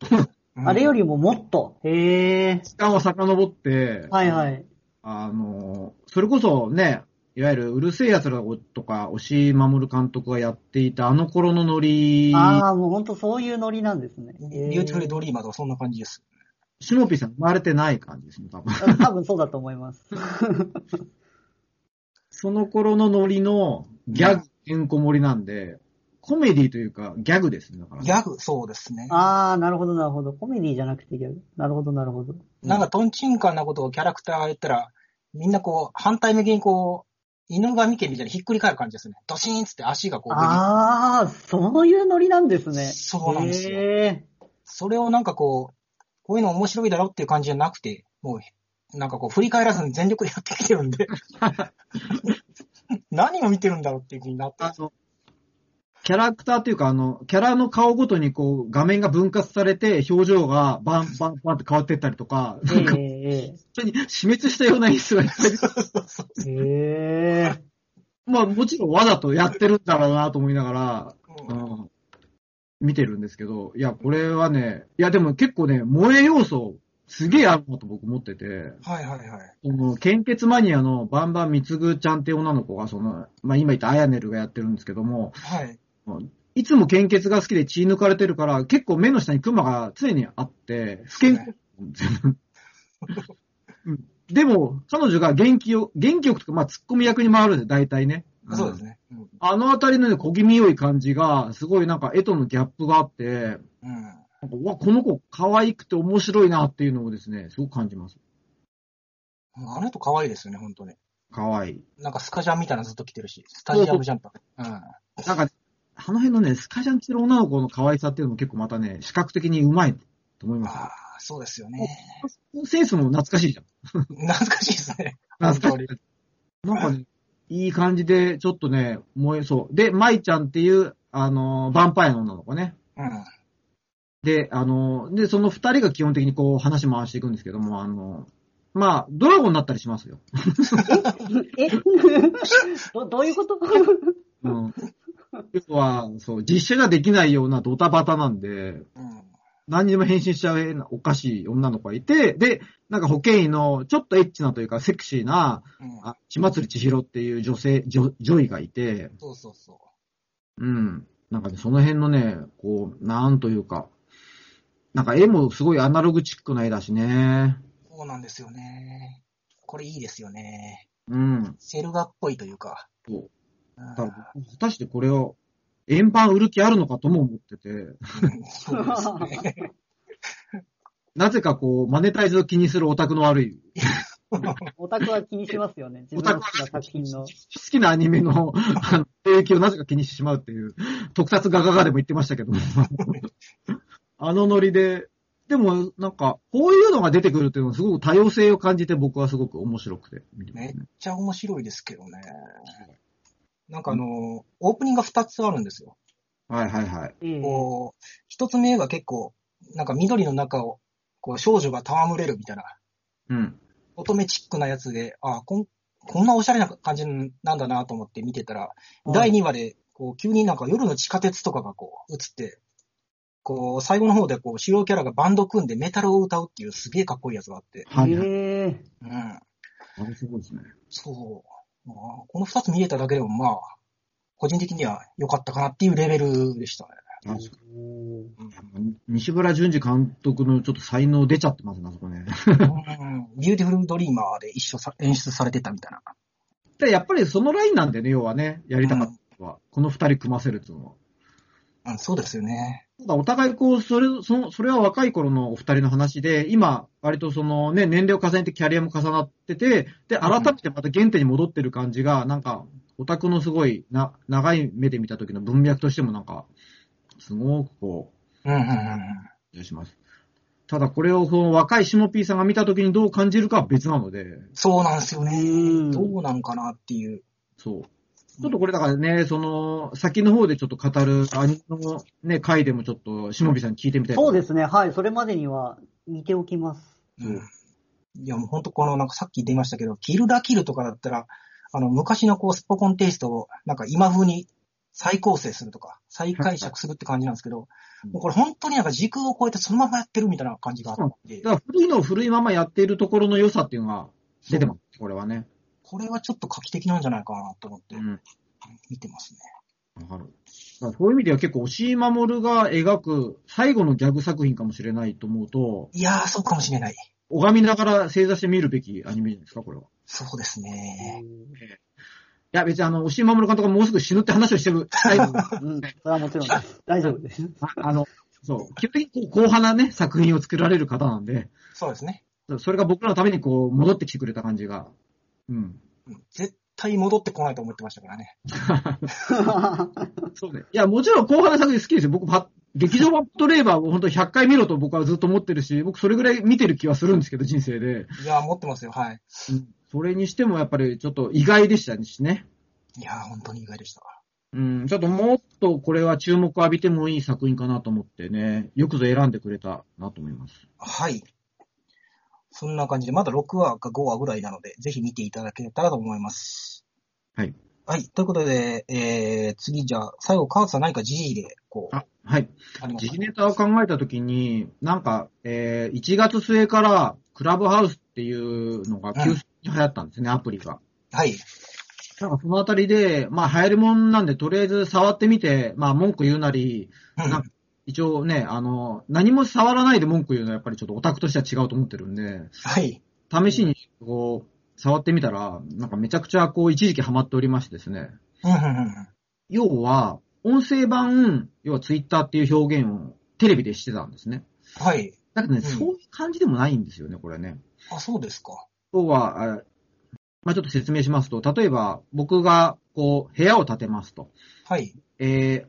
あれよ
り、
りももっと。へえ。
時間を遡って、
はいはい。
あの、それこそね、いわゆるうる星やつらとか、押井守監督がやっていたあの頃のノリ、
ああ、もうほんとそういうノリなんですね。
ビューティフルドリーマーとかそんな感じです。
シモピーさん生まれてない感じですね、多分。
う ん多分そうだと思います。
その頃のノリのギャグ、てんこ盛りなんで、コメディというか、ギャグですね、だから、
ギャグ、そうですね。
ああ、なるほどなるほど。コメディじゃなくてギャグ。なるほどなるほど。
なんかトンチンカンなことをキャラクターが言ったら、みんなこう、反対向きにこう、犬神家みたいにひっくり返る感じですね。ドシーンつって足がこう
ああ、そういうノリなんですね。
そうなんですよ
へ
それをなんかこう、こういうの面白いだろっていう感じじゃなくて、もう、なんかこう、振り返らずに全力でやってきてるんで、何を見てるんだろうっていう気になって
あの、キャラクターっていうか、あの、キャラの顔ごとにこう、画面が分割されて、表情がバンバンバンって変わっていったりとか、
え。
なんか、
え
本当に死滅したような演出がいっぱい出て
え。へえ。
まあ、もちろんわざとやってるんだろうなと思いながら、
う
うんん、見てるんですけど、いや、これはね、いや、でも結構ね、萌え要素、すげえあるなと僕思ってて、
はいはいはい。
その、献血マニアのバンバンみつぐちゃんって女の子が、その、まあ今言ったアヤネルがやってるんですけども、
はい。
いつも献血が好きで血抜かれてるから、結構目の下にクマが常にあって、不健康うんでも、彼女が元気を、元気よくとか、まあ、ツッコミ役に回るんで、大体ね。
そうですね。うん。
あのあたりのね、小気味良い感じが、すごいなんか絵とのギャップがあって、
うん。
なんかうわ、この子可愛くて面白いなっていうのをですね、すごく感じます。
あの人可愛いですよね、本当に。
可愛い。
なんかスカジャンみたいなのずっと着てるし、スタジアムジャンパー。うん。
なんか、あの辺のね、スカジャン着てる女の子の可愛さっていうのも結構またね、視覚的にうまいと思いますよ
ああ、そうですよね。
センスも懐かしいじゃん。
懐かしいですね。
懐かしい。なんかね、いい感じで、ちょっとね、燃えそう。で、舞ちゃんっていう、あのー、ヴァンパイアの女の子ね。
うん。
で、あのー、で、その二人が基本的にこう話回していくんですけども、あのー、まあ、ドラゴンになったりしますよ。
え？どどういうこと？
うん。要は、そう、実写ができないようなドタバタなんで、
うん。
何にも変身しちゃうおかしい女の子がいて、で、なんか保健医のちょっとエッチなというかセクシーな、
うん。
あ千祭千尋っていう女性、女女医がいて、
そうそうそ
うん。なんかね、その辺のね、こう、なんというか、なんか絵もすごいアナログチックな絵だしね。
う。そうなんですよね。これいいですよね。
うん。
セル画っぽいというか。
そう。
うん
だから果たしてこれを、円盤売る気あるのかとも思ってて、
うんそうですね。
なぜかこう、マネタイズを気にするオタクの悪い、
オタクは気にしますよね。自分の好きな作品の。
好きなアニメの、あの、影響をなぜか気にしてしまうっていう、特撮ガガガでも言ってましたけども。あのノリで、でも、なんか、こういうのが出てくるっていうのはすごく多様性を感じて僕はすごく面白くて
めっ。ちゃ面白いですけどね。なんかあの、オープニングが2つあるんですよ。
はいはいはい。
ええ
こう、一つ目が結構、なんか緑の中を、こう少女が戯れるみたいな、
うん。
乙女チックなやつで、あこん、こんなおしゃれな感じなんだなと思って見てたら、第2話で、こう、急になんか夜の地下鉄とかがこう、映って、こう、最後の方でこう、主要キャラがバンド組んでメタルを歌うっていうすげえかっこいいやつがあって、
はいはい。
ええ
うん。
あれすごいですね。
そう。まあこの二つ見れただけでもまあ、個人的には良かったかなっていうレベルでしたね。
西村純二監督のちょっと才能出ちゃってますね、あそこね。
うんビューティフルドリーマーで一緒さ演出されてたみたいな。
でやっぱりそのラインなんでね、要はね、やりたかったのは、この二人組ませるっていうのは。
うん、そうですよね。
お互いこう、それ、その、それは若い頃のお二人の話で、今、割とそのね、年齢を重ねてキャリアも重なってて、で、改めてまた原点に戻ってる感じが、なんか、オタクのすごいな、長い目で見た時の文脈としてもなんか、すごくこ
うんうんうん。
う、気がします。ただこれをその若いシモピーさんが見た時にどう感じるかは別なので、
そうなんですよ
う
ね。
ん
どうなんかなっていう。
そう。ちょっとこれだからね、その、先の方でちょっと語るアニメのね、回でもちょっと、しもびさんに聞いてみたい。
そうですね。はい。それまでには見ておきます。
そう
いや、もう本当この、なんかさっき言ってましたけど、キルダキルとかだったら、あの、昔のこう、スポコンテイストを、なんか今風に再構成するとか、再解釈するって感じなんですけど、
うん
もうこれ本当になんか時空を超えてそのままやってるみたいな感じがあって、
だから古いのを古いままやっているところの良さっていうのが出てます。これはね。
これはちょっと画期的なんじゃないかなと思って
うん。
見てますね。
わかる。だからそういう意味では結構、押井守が描く最後のギャグ作品かもしれないと思うと、
いやー、そうかもしれない。
拝みながら正座して見るべきアニメじゃないですか、これは？い
そうですね。
や、別にあの、押井守監督がもうすぐ死ぬって話をしてる。はい
うん。それはもちろん。大丈夫です。
ああの、そう、基本的にこう、硬派なね、作品を作られる方なんで、
そうですね。
それが僕らのためにこう、戻ってきてくれた感じが。うん。
うん絶対戻ってこないと思ってましたからね。
そうね。いや、もちろん後半の作品好きですよ。僕、パ劇場版トレーバーを本当100回見ろと僕はずっと思ってるし、僕それぐらい見てる気はするんですけど、人生で。
いやー、持ってますよ。はい。
それにしてもやっぱりちょっと意外でしたしね。
いやー、本当に意外でした。
うん、ちょっともっとこれは注目を浴びてもいい作品かなと思ってね、よくぞ選んでくれたなと思います。
はい。そんな感じで、まだ6話か5話ぐらいなので、ぜひ見ていただけたらと思います。
はい。
はい。ということで、えー、次じゃあ、最後、川津さん何か G で、こう、
あ、はい。時事ネタを考えたときに、なんか、えー、1月末からクラブハウスっていうのが急速に流行ったんですね、アプリが。
はい。
なんかそのあたりで、まあ流行りもんなんで、とりあえず触ってみて、まあ文句言うなり、
うん
なんか一応ね、あの、何も触らないで文句言うのはやっぱりちょっとオタクとしては違うと思ってるんで、
はい。
試しにこう、触ってみたら、なんかめちゃくちゃこう一時期ハマっておりましてですね。
うんうんうん
要は、音声版、要はツイッターっていう表現をテレビでしてたんですね。
はい。
だけどね、
ん
そういう感じでもないんですよね、これね。
あ、そうですか。
要は、あまあちょっと説明しますと、例えば僕がこう、部屋を建てますと。
はい。
え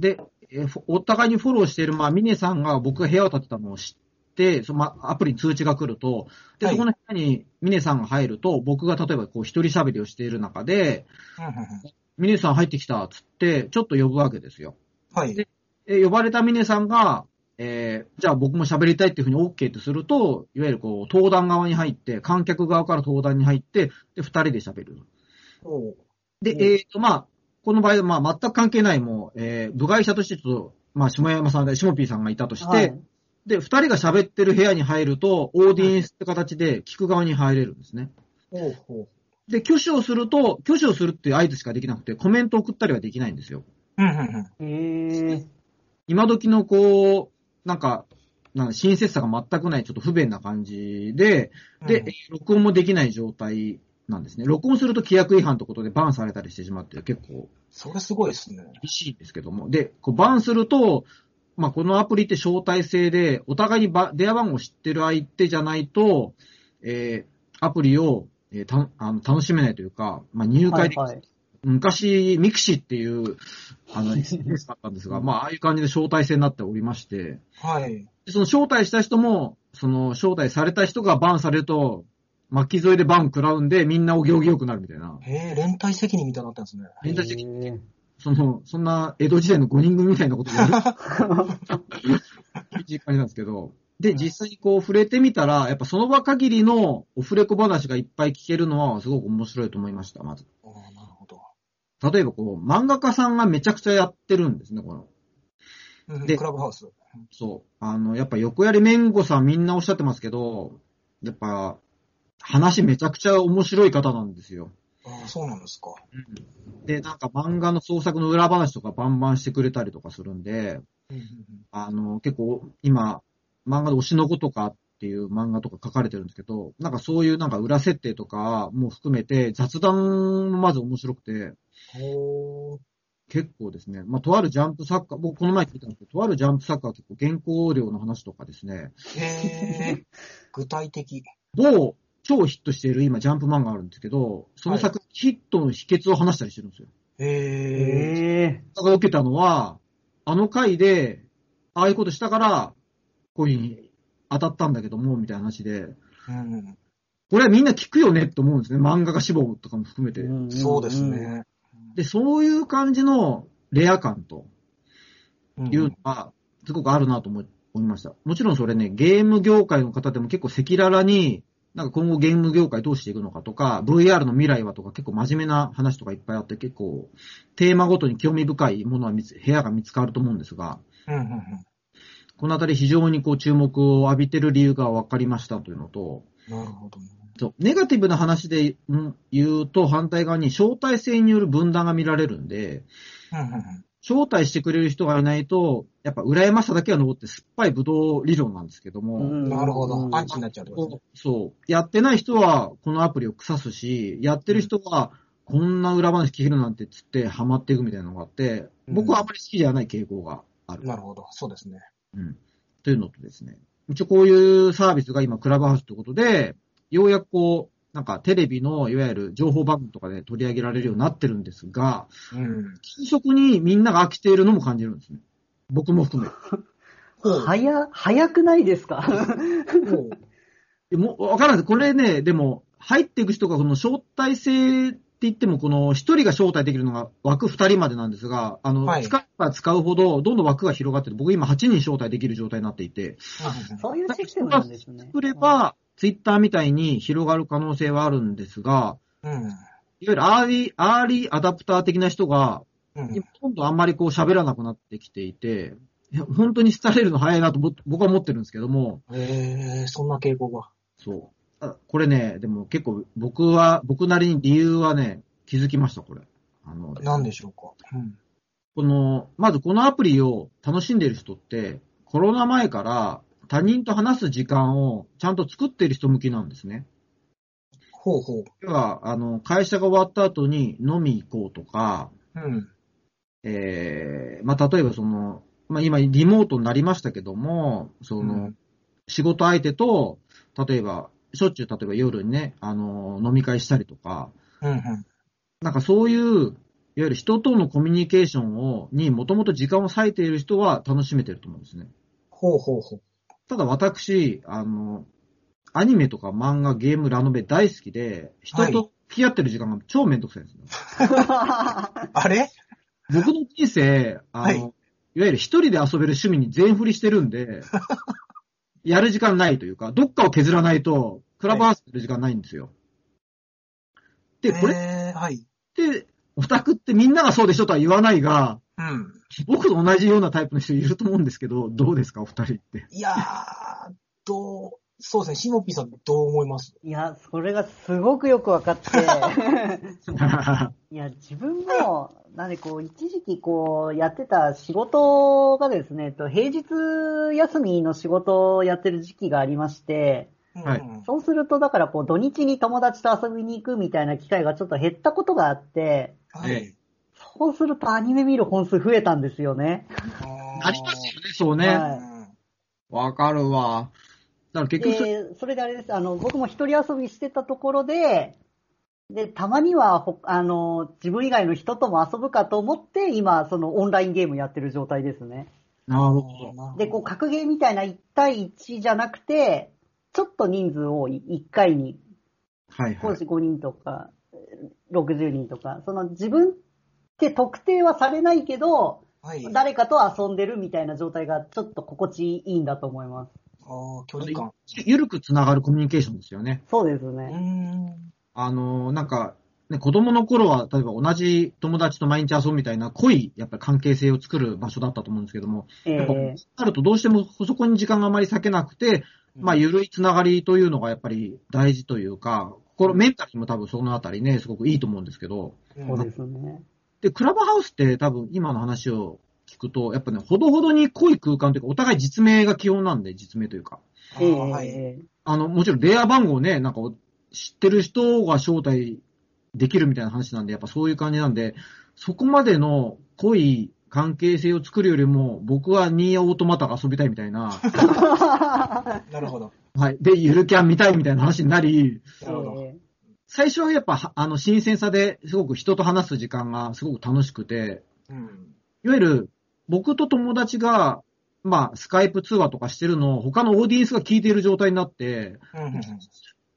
ー、で、えーお互いにフォローしている、まあ、ミネさんが僕が部屋を建てたのを知って、そのまあ、アプリに通知が来ると、で、
はい
そこの部屋にミネさんが入ると、僕が例えばこう一人喋りをしている中で、ミネさん入ってきたっつって、ちょっと呼ぶわけですよ。
はい。
でえ呼ばれたミネさんが、えーじゃあ僕も喋りたいっていうふうに OK とすると、いわゆるこう、登壇側に入って、観客側から登壇に入って、で、二人で喋る。で、
うん
えっ、と、まあ、この場合は、まあ、全く関係ないもう、えー部外者としてちょっと、まあ、下山さんで、下 P さんがいたとして、
はい
で、二人が喋ってる部屋に入ると、オーディエンスって形で聞く側に入れるんですね。
おうほう。
で、挙手をすると、挙手をするっていう合図しかできなくて、コメントを送ったりはできないんですよ。
うんうんうん。
へえ。
今時のこう、なんか、なんか親切さが全くない、ちょっと不便な感じで、で、録音もできない状態なんですね。録音すると規約違反ということでバンされたりしてしまって、結構
それすごいですね。
厳しいんですけども。で、こうバンすると、まあ、このアプリって招待制で、お互いにば電話番号を知ってる相手じゃないと、えーアプリを、えーたあの楽しめないというか、まあ、入会でき
はいはい
昔、ミクシーっていう、あの、SNS だったんですが、まあ、ああいう感じで招待制になっておりまして、
はい。
でその招待した人も、その招待された人がバンされると、巻き添えでバン食らうんで、みんなお行儀良くなるみたいな。
へえ、連帯責任みたいになったんですね。
連帯責
へえ
その、そんな江戸時代の5人組みたいなことが厳しい感じなんですけど。で、実際にこう触れてみたら、やっぱその場限りのオフレコ話がいっぱい聞けるのはすごく面白いと思いました、まず。
ああ、なるほど。
例えばこう、漫画家さんがめちゃくちゃやってるんですね、この。で
うんクラブハウス。
そう。あの、やっぱ横やりめんごさんみんなおっしゃってますけど、やっぱ、話めちゃくちゃ面白い方なんですよ。
ああ、そうなんですか。
で、なんか漫画の創作の裏話とかバンバンしてくれたりとかするんで、
うんうん
あの、結構今、漫画で推しの子とかっていう漫画とか書かれてるんですけど、なんかそういうなんか裏設定とかも含めて雑談もまず面白くて。結構ですね、まあ、とあるジャンプ作家、僕この前聞いたんですけど、とあるジャンプ作家は結構原稿料の話とかですね、
へえ、具体的。
某超ヒットしている今ジャンプ漫画あるんですけど、その作、ヒットの秘訣を話したりしてるんですよ。
へえ。
へえ。
が受けたのは、あの回で、ああいうことしたから、こういうふうに当たったんだけども、みたいな話で、
うん。
これはみんな聞くよねって思うんですね。漫画家志望とかも含めて。
ん
そうです。ね。
で、そういう感じのレア感と
うん
いうのは、すごくあるなと思い思いました。もちろんそれね、ゲーム業界の方でも結構赤裸々に、なんか今後ゲーム業界どうしていくのかとか、VR の未来はとか結構真面目な話とかいっぱいあって結構テーマごとに興味深いものは見つ部屋が見つかると思うんですが、
うんうんうん。
このあたり非常にこう注目を浴びてる理由が分かりましたというのと、
なるほどね。
そうネガティブな話でうん言うと反対側に招待制による分断が見られるんで、
うんうんうん。
招待してくれる人がいないと、やっぱ羨ましさだけは残って酸っぱいブドウ理論なんですけども、
なるほど。アンチに
な
なっちゃうってことね。
そう。やってない人はこのアプリを腐すし、やってる人はこんな裏話聞けるなんてつってハマっていくみたいなのがあって、僕はあまり好きじゃない傾向がある。
なるほど。そうですね。
うん。というのとですね。一応こういうサービスが今クラブハウスということで、ようやくこう、なんかテレビのいわゆる情報番組とかで取り上げられるようになってるんですが、
うん。
急速にみんなが飽きているのも感じるんですね。僕も含め。
早、早くないですか？
で もうわからないです。これね、でも、入っていく人がこの招待制って言っても、この一人が招待できるのが枠二人までなんですが、あの、
はい
使えば使うほど、どんどん枠が広がってて、僕今8人招待できる状態になっていて、
そういうシステムなんですね。
作れば、ツイッターみたいに広がる可能性はあるんですが、
うん。
いわゆるアーリー、アーリーアダプター的な人が、
うん。
今今度あんまりこう喋らなくなってきていて、いや本当に廃れるの早いなとぼ僕は思ってるんですけども、
へえ、そんな傾向が。
そう。あこれね、でも結構僕は、僕なりに理由はね、気づきました、これ。あの、
何でしょうか。うん。
この、まずこのアプリを楽しんでいる人って、コロナ前から他人と話す時間をちゃんと作っている人向きなんですね。
ほうほう。
要は、あの、会社が終わった後に飲み行こうとか、
うん。
えー、まあ、例えばその、まあ、今リモートになりましたけども、その、
うん
仕事相手と、例えば、しょっちゅう例えば夜にね、あの、飲み会したりとか、
うんうん。
なんかそういう、ゆる人とのコミュニケーションを、にもともと時間を割いている人は楽しめてると思うんですね。
ほうほうほう。
ただ私、あの、アニメとか漫画、ゲーム、ラノベ大好きで、人
はい
と付き合ってる時間が超めんどくさいんですよ。
あれ？
僕の人生、あの、
はい
い、わゆる一人で遊べる趣味に全振りしてるんで、やる時間ないというか、どっかを削らないと、クラブハウスする時間ないんですよ。で、これっ
えー、はい。
て、オタクってみんながそうでしょとは言わないが、
うん。
僕と同じようなタイプの人いると思うんですけど、どうですか、お二人って？
いやー、どう、そうですね、シモピーさんどう思います？
いや、それがすごくよくわかって、いや、自分も、なんでこう、一時期こう、やってた仕事がですね、と平日休みの仕事をやってる時期がありまして、
はい
うん
そうすると、だからこう、土日に友達と遊びに行くみたいな機会がちょっと減ったことがあって、
はい。
え
そうするとアニメ見る本数増えたんですよね。
ありますよね、そうね。
はい
わ、かるわ。だから結局それ、
で、それであれです。あの、僕も一人遊びしてたところで、で、たまにはほ、あの、自分以外の人とも遊ぶかと思って、今、そのオンラインゲームやってる状態ですね。
なるほど。
で、こう、格ゲーみたいな1対1じゃなくて、ちょっと人数を1回に、
はいはい。
講師5人とか、60人とか、その自分って特定はされないけど、
はい。
誰かと遊んでるみたいな状態がちょっと心地いいんだと思います。
あー距離感。
ゆるくつながるコミュニケーションですよね。
そうですね。
ん。
あの、なんか、ね、子供の頃は、例えば同じ友達と毎日遊ぶみたいな濃い、やっぱり関係性を作る場所だったと思うんですけども、
え
やっぱ、
え
なるとどうしてもそこに時間があまり割けなくて、まあ、ゆるいつながりというのがやっぱり大事というか、心、メンタルにも多分そのあたりね、すごくいいと思うんですけど、
そうですね。
で、クラブハウスって多分今の話を聞くと、やっぱね、ほどほどに濃い空間というか、お互い実名が基本なんで、実名というか。
はい。
え
あの、もちろん電話番号をね、なんか知ってる人が招待できるみたいな話なんで、やっぱそういう感じなんで、そこまでの濃い関係性を作るよりも、僕はニーヤオートマタが遊びたいみたいな、
え
なるほど。
はい。で、ゆるキャン見たいみたいな話になり、
なるほど。
え
最初はやっぱ、はあの、新鮮さですごく人と話す時間がすごく楽しくて、
うん。
いわゆる、僕と友達が、まあ、スカイプ通話とかしてるのを他のオーディエンスが聞いている状態になって、
うん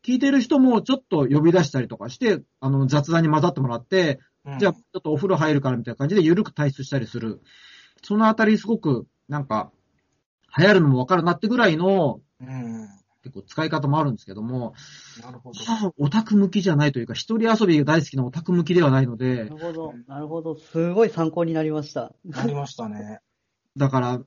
聞いてる人もちょっと呼び出したりとかして、あの、雑談に混ざってもらって、
うん
じゃあ、ちょっとお風呂入るからみたいな感じで緩く退出したりする。そのあたりすごく、なんか、流行るのもわかるなってぐらいの、
うん。
結構使い方もあるんですけども、
なるほど。
オタク向きじゃないというか、一人遊びが大好きなオタク向きではないの
な
で
る、ほど、なるほど。すごい参考になりました。
なりましたね。
だから、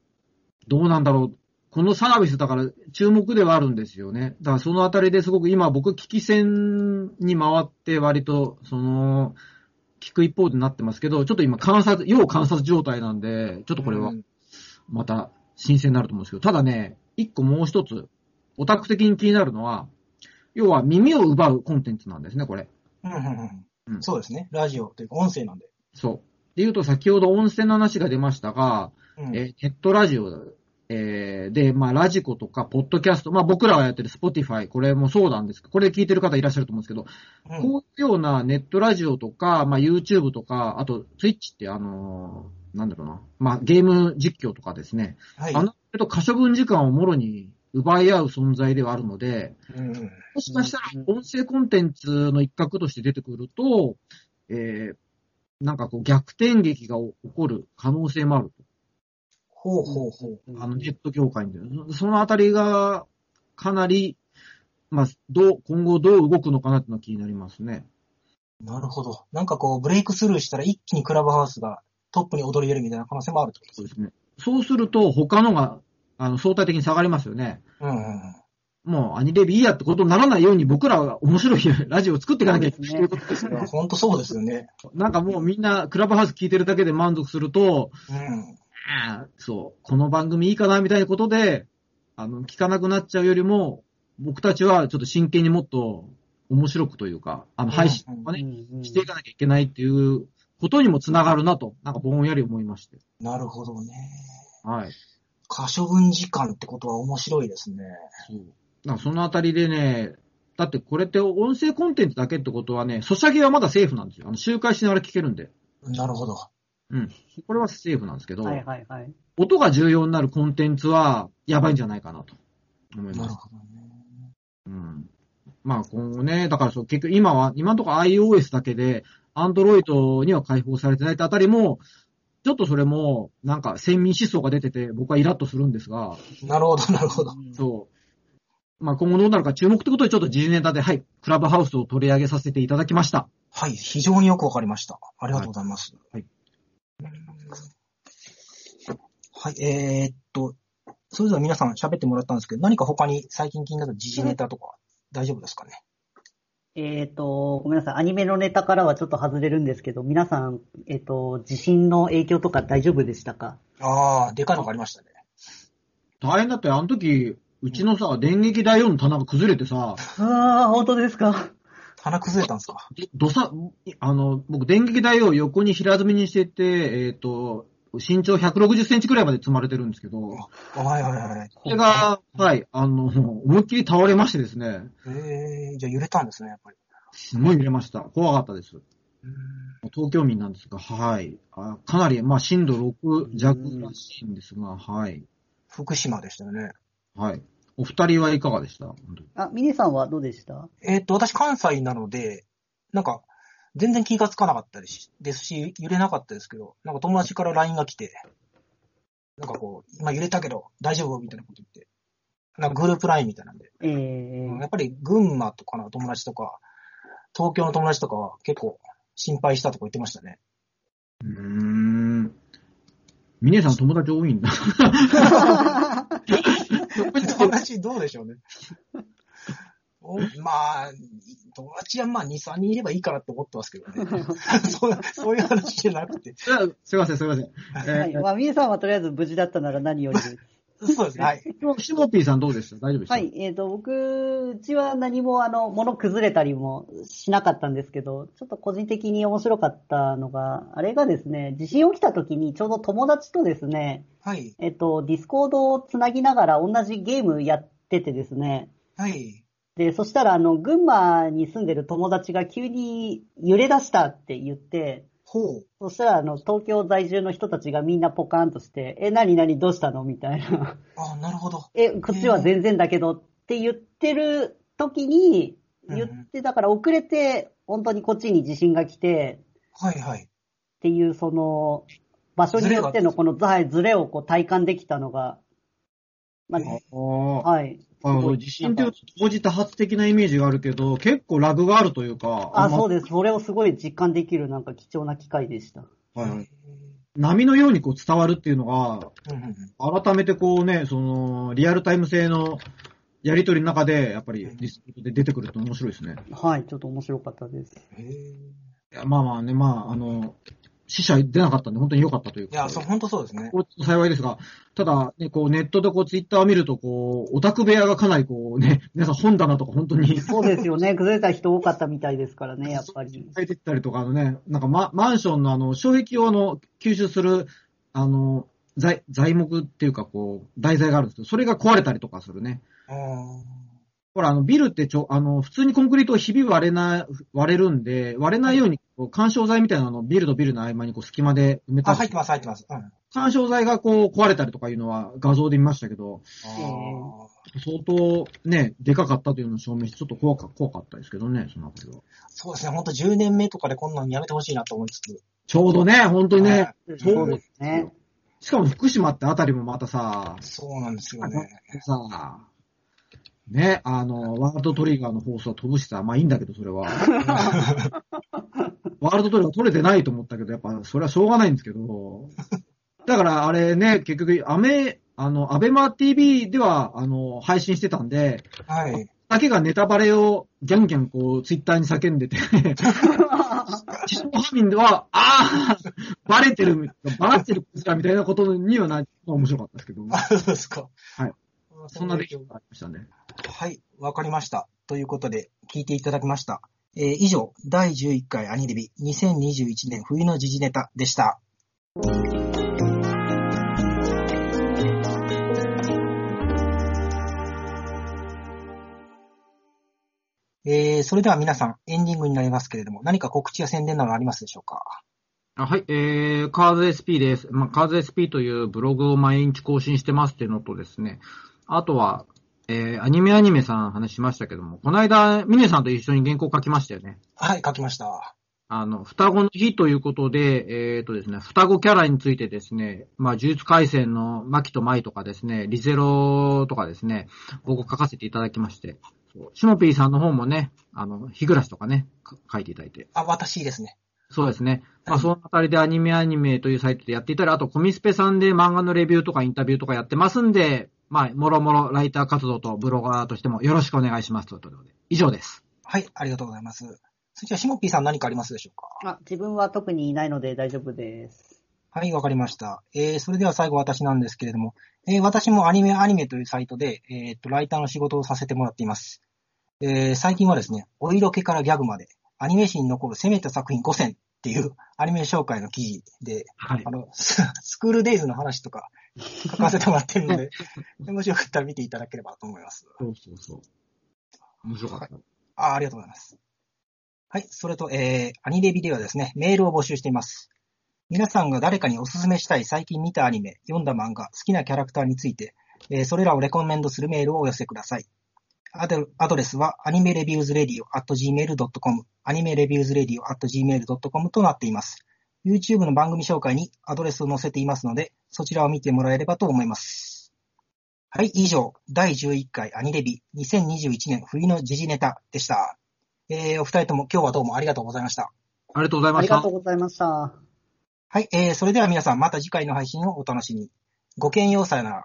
どうなんだろう。このサービスだから注目ではあるんですよね。だからそのあたりですごく今僕危機戦に回って割と、その、聞く一方でなってますけど、ちょっと今観察、要観察状態なんで、ちょっとこれは
うん
また新鮮になると思うんですけど、ただね、一個もう一つ、オタク的に気になるのは、要は耳を奪うコンテンツなんですね、これ。
うんうんう
うん
ん。そうですね。ラジオというか音声なんで。
そう。で言うと先ほど音声の話が出ましたが、
うん
えーネットラジオ、えーで、まあ、ラジコとか、ポッドキャスト、まあ、僕らがやってる Spotify、これもそうなんですけど、これ聞いてる方いらっしゃると思うんですけど、
うん
こういうようなネットラジオとか、まあ、YouTube とか、あと、Twitch ってあのーなんだろうな、まあ、ゲーム実況とかですね、
はい。
あの、えっと、可処分時間をもろに奪い合う存在ではあるので、
うんうん
もしかしたら
うん
音声コンテンツの一角として出てくると、えーなんかこう逆転劇が起こる可能性もあると。
ほうほうほう。
あの、ネット業界で。そのあたりが、かなり、まあ、どう、今後どう動くのかなっていうのは気になりますね。
なるほど。なんかこう、ブレイクスルーしたら一気にクラブハウスがトップに躍り出るみたいな可能性もあるってことです
ね。そうすると、他のが、あの、相対的に下がりますよね。
うんうんうん。
もう、アニレビいいやってことにならないように、僕らは面白いラジオを作っていかなきゃいけないということです
いや、
よ。
ほんとそうですよね。
なんかもうみんな、クラブハウス聞いてるだけで満足すると、
うん。
ああそう、この番組いいかなみたいなことで、あの、聞かなくなっちゃうよりも、僕たちはちょっと真剣にもっと面白くというか、あの、配信とかね、していかなきゃいけないっていうことにもつながるなと、なんかぼんやり思いまして。
なるほどね。
はい。
可処分時間ってことは面白いですね。
そう。なんかそのあたりでね、だってこれって音声コンテンツだけってことはね、ソシャゲはまだセーフなんですよ。あの、周回しながら聞けるんで。
なるほど。
うん。これはセーフなんですけど、
はいはいはい。
音が重要になるコンテンツはやばいんじゃないかなと思います。
なるほどね。
うん。まあ今後ね、だからそう結局今は、今のところ iOS だけで、Android には開放されてないってあたりも、ちょっとそれも、なんか先民思想が出てて、僕はイラッとするんですが、
なるほど、なるほど。
そう。まあ今後どうなるか注目ってことでちょっと時事ネタで、はい、クラブハウスを取り上げさせていただきました。
はい、非常によくわかりました。ありがとうございます。
はい
はい、えーっと、それでは皆さん喋ってもらったんですけど、何か他に最近気になった時事ネタとか大丈夫ですかね？
えっ、と、ごめんなさい。アニメのネタからはちょっと外れるんですけど、皆さん、えっ、と、地震の影響とか大丈夫でしたか？
ああ、でかいのがありましたね。
大変だったよ。あの時、うちのさ、電撃大王の棚が崩れてさ、
ああ、本当ですか？
棚崩れたんですか？
どさ、あの、僕、電撃大王を横に平積みにしてて、えっ、と、身長160センチくらいまで積まれてるんですけど、
はいはいはい。
これが、はい、あの、思いっきり倒れましてですね、
えー、じゃあ揺れたんですね、やっぱり。
すごい揺れました。怖かったです。
う
東京民なんですが、はい。あかなり、まあ、震度6弱らしいんですが、はい。
福島でしたよね。
はい。お二人はいかがでした？
あ、ミネさんはどうでした？
えーっと、私関西なので、なんか、全然気がつかなかったですし、ですし、揺れなかったですけど、なんか友達から LINE が来て、なんかこう、今揺れたけど大丈夫みたいなこと言って、なんかグループ LINE みたいなんで、
え
うん
え
やっぱり群馬とかの友達とか、東京の友達とかは結構心配したとか言ってましたね。
うーん。ミネさん友達多いんだ。
友達どうでしょうね。おまあ、友達はまあ2、3人いればいいかなって思ってますけどね。そうそういう話じゃなくて。
すいません、すいません。
はい。まあ、ミネさんはとりあえず無事だったなら何よりです。
そうですね。はい。
ー、シモピーさんどうでした？大丈夫でした
はい。えっ、と、僕、うちは何も、あの、物崩れたりもしなかったんですけど、ちょっと個人的に面白かったのが、あれがですね、地震起きた時にちょうど友達とですね、
はい。
えっ、と、ディスコードをつなぎながら同じゲームやっててですね、
はい。
で、そしたら、あの、群馬に住んでる友達が急に揺れ出したって言って、
ほう。
そしたら、あの、東京在住の人たちがみんなポカーンとして、え、なになにどうしたの？みたいな。
あなるほど。
え、こっちは全然だけどって言ってる時に、
うん
言って、だから遅れて、本当にこっちに地震が来て、
はいはい。
っていう、その、場所によってのこの、はい、ズレをこう体感できたのが、まあ、はい。
あの地震っていうと当時多発的なイメージがあるけど、結構ラグがあるというか、
あ、
ま
そうです。それをすごい実感できるなんか貴重な機会でした。
はいはい波のようにこう伝わるっていうのが、改めてこうね、その、リアルタイム性のやりとりの中で、やっぱりディスで出てくると面白いですね。
はい、ちょっと面白かったです。
いやまあまあね、まあ、あの、死者出なかったんで本当に良かったというか。
いや、そう、本当そうですね。
これ幸いですが、ただ、ね、こう、ネットでこう、ツイッターを見ると、こう、オタク部屋がかなりこうね、皆さん本棚とか本当に
そうですよね。崩れた人多かったみたいですからね、やっぱり。
書いてったりとか、あのね、なんかママンションのあの、障壁をあの、吸収する、あの、材、材木っていうかこう、題材があるんですけど、それが壊れたりとかするね。ほら、あの、ビルってちょ、あの、普通にコンクリートをひび割れな、割れるんで、割れないように、干渉剤みたいなのをビルとビルの合間にこう隙間で埋めた
あ、
り
入ってます、入ってます。うん。あ
干渉剤がこう壊れたりとかいうのは画像で見ましたけど、
ー
相当ね、でかかったというのを証明して、ちょっと怖か怖かったですけどね、そのあたりは。
そうですね、本当10年目とかでこんなのやめてほしいなと思いつつ。
ちょうどね、本当にね、
そうですね。
しかも福島ってあたりもまたさ、
そうなんですよね。
さ、ね、あの、ワールドトリガーの放送は飛ぶしさ、まあいいんだけど、それは。ワールドトリガー取れてないと思ったけど、やっぱそれはしょうがないんですけど。だからあれね、結局、アメ、あの、アベマ TV では、あの、配信してたんで、
はい。
だけがネタバレをギャンギャンこう、ツイッターに叫んでて、地上波民では、ああ、バレてる、バラってるこちらみたいなことにはな、面白かったですけど、
あ、そうですか。
はい
あ。
そんな出来事がありましたね。
はい、わかりました。ということで、聞いていただきました。えー以上、第11回アニレビ2021年冬の時事ネタでした。えー、それでは皆さん、エンディングになりますけれども、何か告知や宣伝などありますでしょうか？
あはい、えー、カーズ SP です。まあ、カーズ SP というブログを毎日更新してますっていうのとですね、あとは、えー、アニメアニメさん話しましたけども、この間、ミネさんと一緒に原稿書きましたよね。
はい、書きました。
あの、双子の日ということで、えっ、とですね、双子キャラについてですね、まあ、呪術回戦のマキとマイとかですね、リゼロとかですね、僕書かせていただきまして、シモピーさんの方もね、あの、日暮らしとかね、か書いていただいて。
あ、私ですね。
そうですね。まあ、そのあたりでアニメアニメというサイトでやっていたり、あとコミスペさんで漫画のレビューとかインタビューとかやってますんで、まあ、もろもろライター活動とブロガーとしてもよろしくお願いしますということで。以上です。
はい、ありがとうございます。それじゃあ、シモピーさん何かありますでしょうか？
あ、自分は特にいないので大丈夫です。
はい、わかりました。えー、それでは最後私なんですけれども、えー、私もアニメアニメというサイトで、えーっと、ライターの仕事をさせてもらっています。えー、最近はですね、お色気からギャグまで、アニメ史に残る攻めた作品5選っていうアニメ紹介の記事で、
はい
あ。の、ススクールデイズの話とか書かせてもらってるので、もしよかったら見ていただければと思います。
そうそうそう。面白かった。
あありがとうございます。はい。それと、えー、アニレビではですね、メールを募集しています。皆さんが誰かにおすすめしたい最近見たアニメ、読んだ漫画、好きなキャラクターについて、えーそれらをレコメンドするメールをお寄せください。アドアドレスは、 Anime Reviews Radio at gmail.com、Anime Reviews Radio at gmail.com となっています。YouTube の番組紹介にアドレスを載せていますので、そちらを見てもらえればと思います。はい、以上、第11回アニレビ2021年冬の時事ネタでした。えー、お二人とも今日はどうもありがとうございました。
ありがとうございました
ありがとう。ございました。
はい、えー、それでは皆さんまた次回の配信をお楽しみに。ごきげんようさよなら。